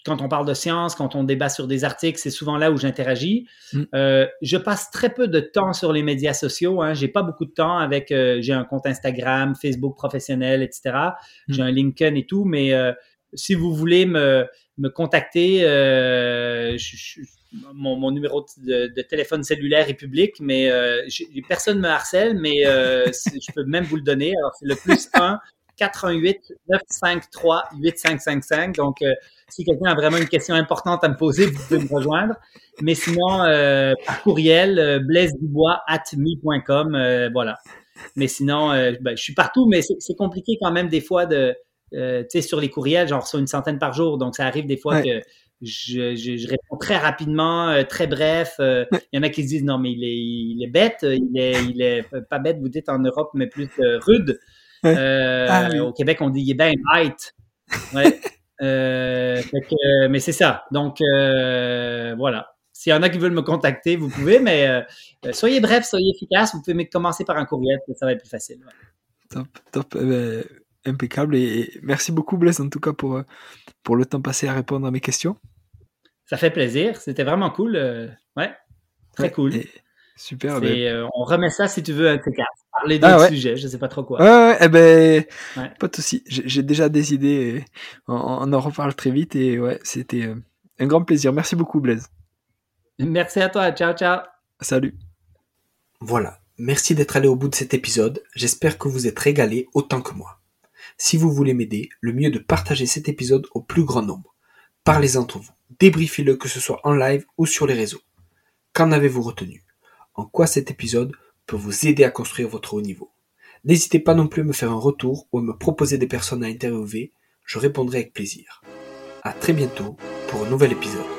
quand on parle de science, quand on débat sur des articles, c'est souvent là où j'interagis. Mm. Euh, je passe très peu de temps sur les médias sociaux. Hein. J'ai pas beaucoup de temps avec. Euh, j'ai un compte Instagram, Facebook professionnel, etc. Mm. J'ai un LinkedIn et tout, mais euh, si vous voulez me, me contacter, mon, numéro de, téléphone cellulaire est public, mais personne me harcèle, mais je peux même vous le donner. Alors c'est le plus 1 418 953 8555. Donc, euh, si quelqu'un a vraiment une question importante à me poser, vous pouvez me rejoindre. Mais sinon, euh, par courriel, euh, blaisedubois.me.com, euh, voilà. Mais sinon, ben, je suis partout, mais c'est compliqué quand même des fois de, tu sais, sur les courriels, j'en reçois une centaine par jour, donc ça arrive des fois que je, je, réponds très rapidement, très bref. Il y en a qui se disent non, mais il est, il est bête, il est, il est pas bête, vous dites en Europe, mais plus rude. Euh, ah au Québec, on dit il est bien bête. Ouais. Euh, mais c'est ça. Donc, euh, voilà. S'il y en a qui veulent me contacter, vous pouvez, mais soyez bref, soyez efficace. Vous pouvez commencer par un courriel, ça va être plus facile. Top, top. Impeccable. Et, merci beaucoup, Blaise, en tout cas, pour, pour le temps passé à répondre à mes questions. Ça fait plaisir. C'était vraiment cool. ouais, très cool. super. Ben... on remet ça si tu veux un T4 parler d'autres ah sujets, je sais pas trop quoi. Ouais, ouais, eh ben, pas de souci. J'ai déjà des idées. On, en reparle très vite et ouais, c'était euh, un grand plaisir. Merci beaucoup, Blaise. Merci à toi. Ciao, ciao. Salut. Voilà. Merci d'être allé au bout de cet épisode. J'espère que vous êtes régalé autant que moi. Si vous voulez m'aider, le mieux est de partager cet épisode au plus grand nombre. Parlez entre vous. Débriefez-le que ce soit en live ou sur les réseaux. Qu'en avez-vous retenu? En quoi cet épisode peut vous aider à construire votre haut niveau? N'hésitez pas non plus à me faire un retour ou à me proposer des personnes à interviewer, je répondrai avec plaisir. À très bientôt pour un nouvel épisode.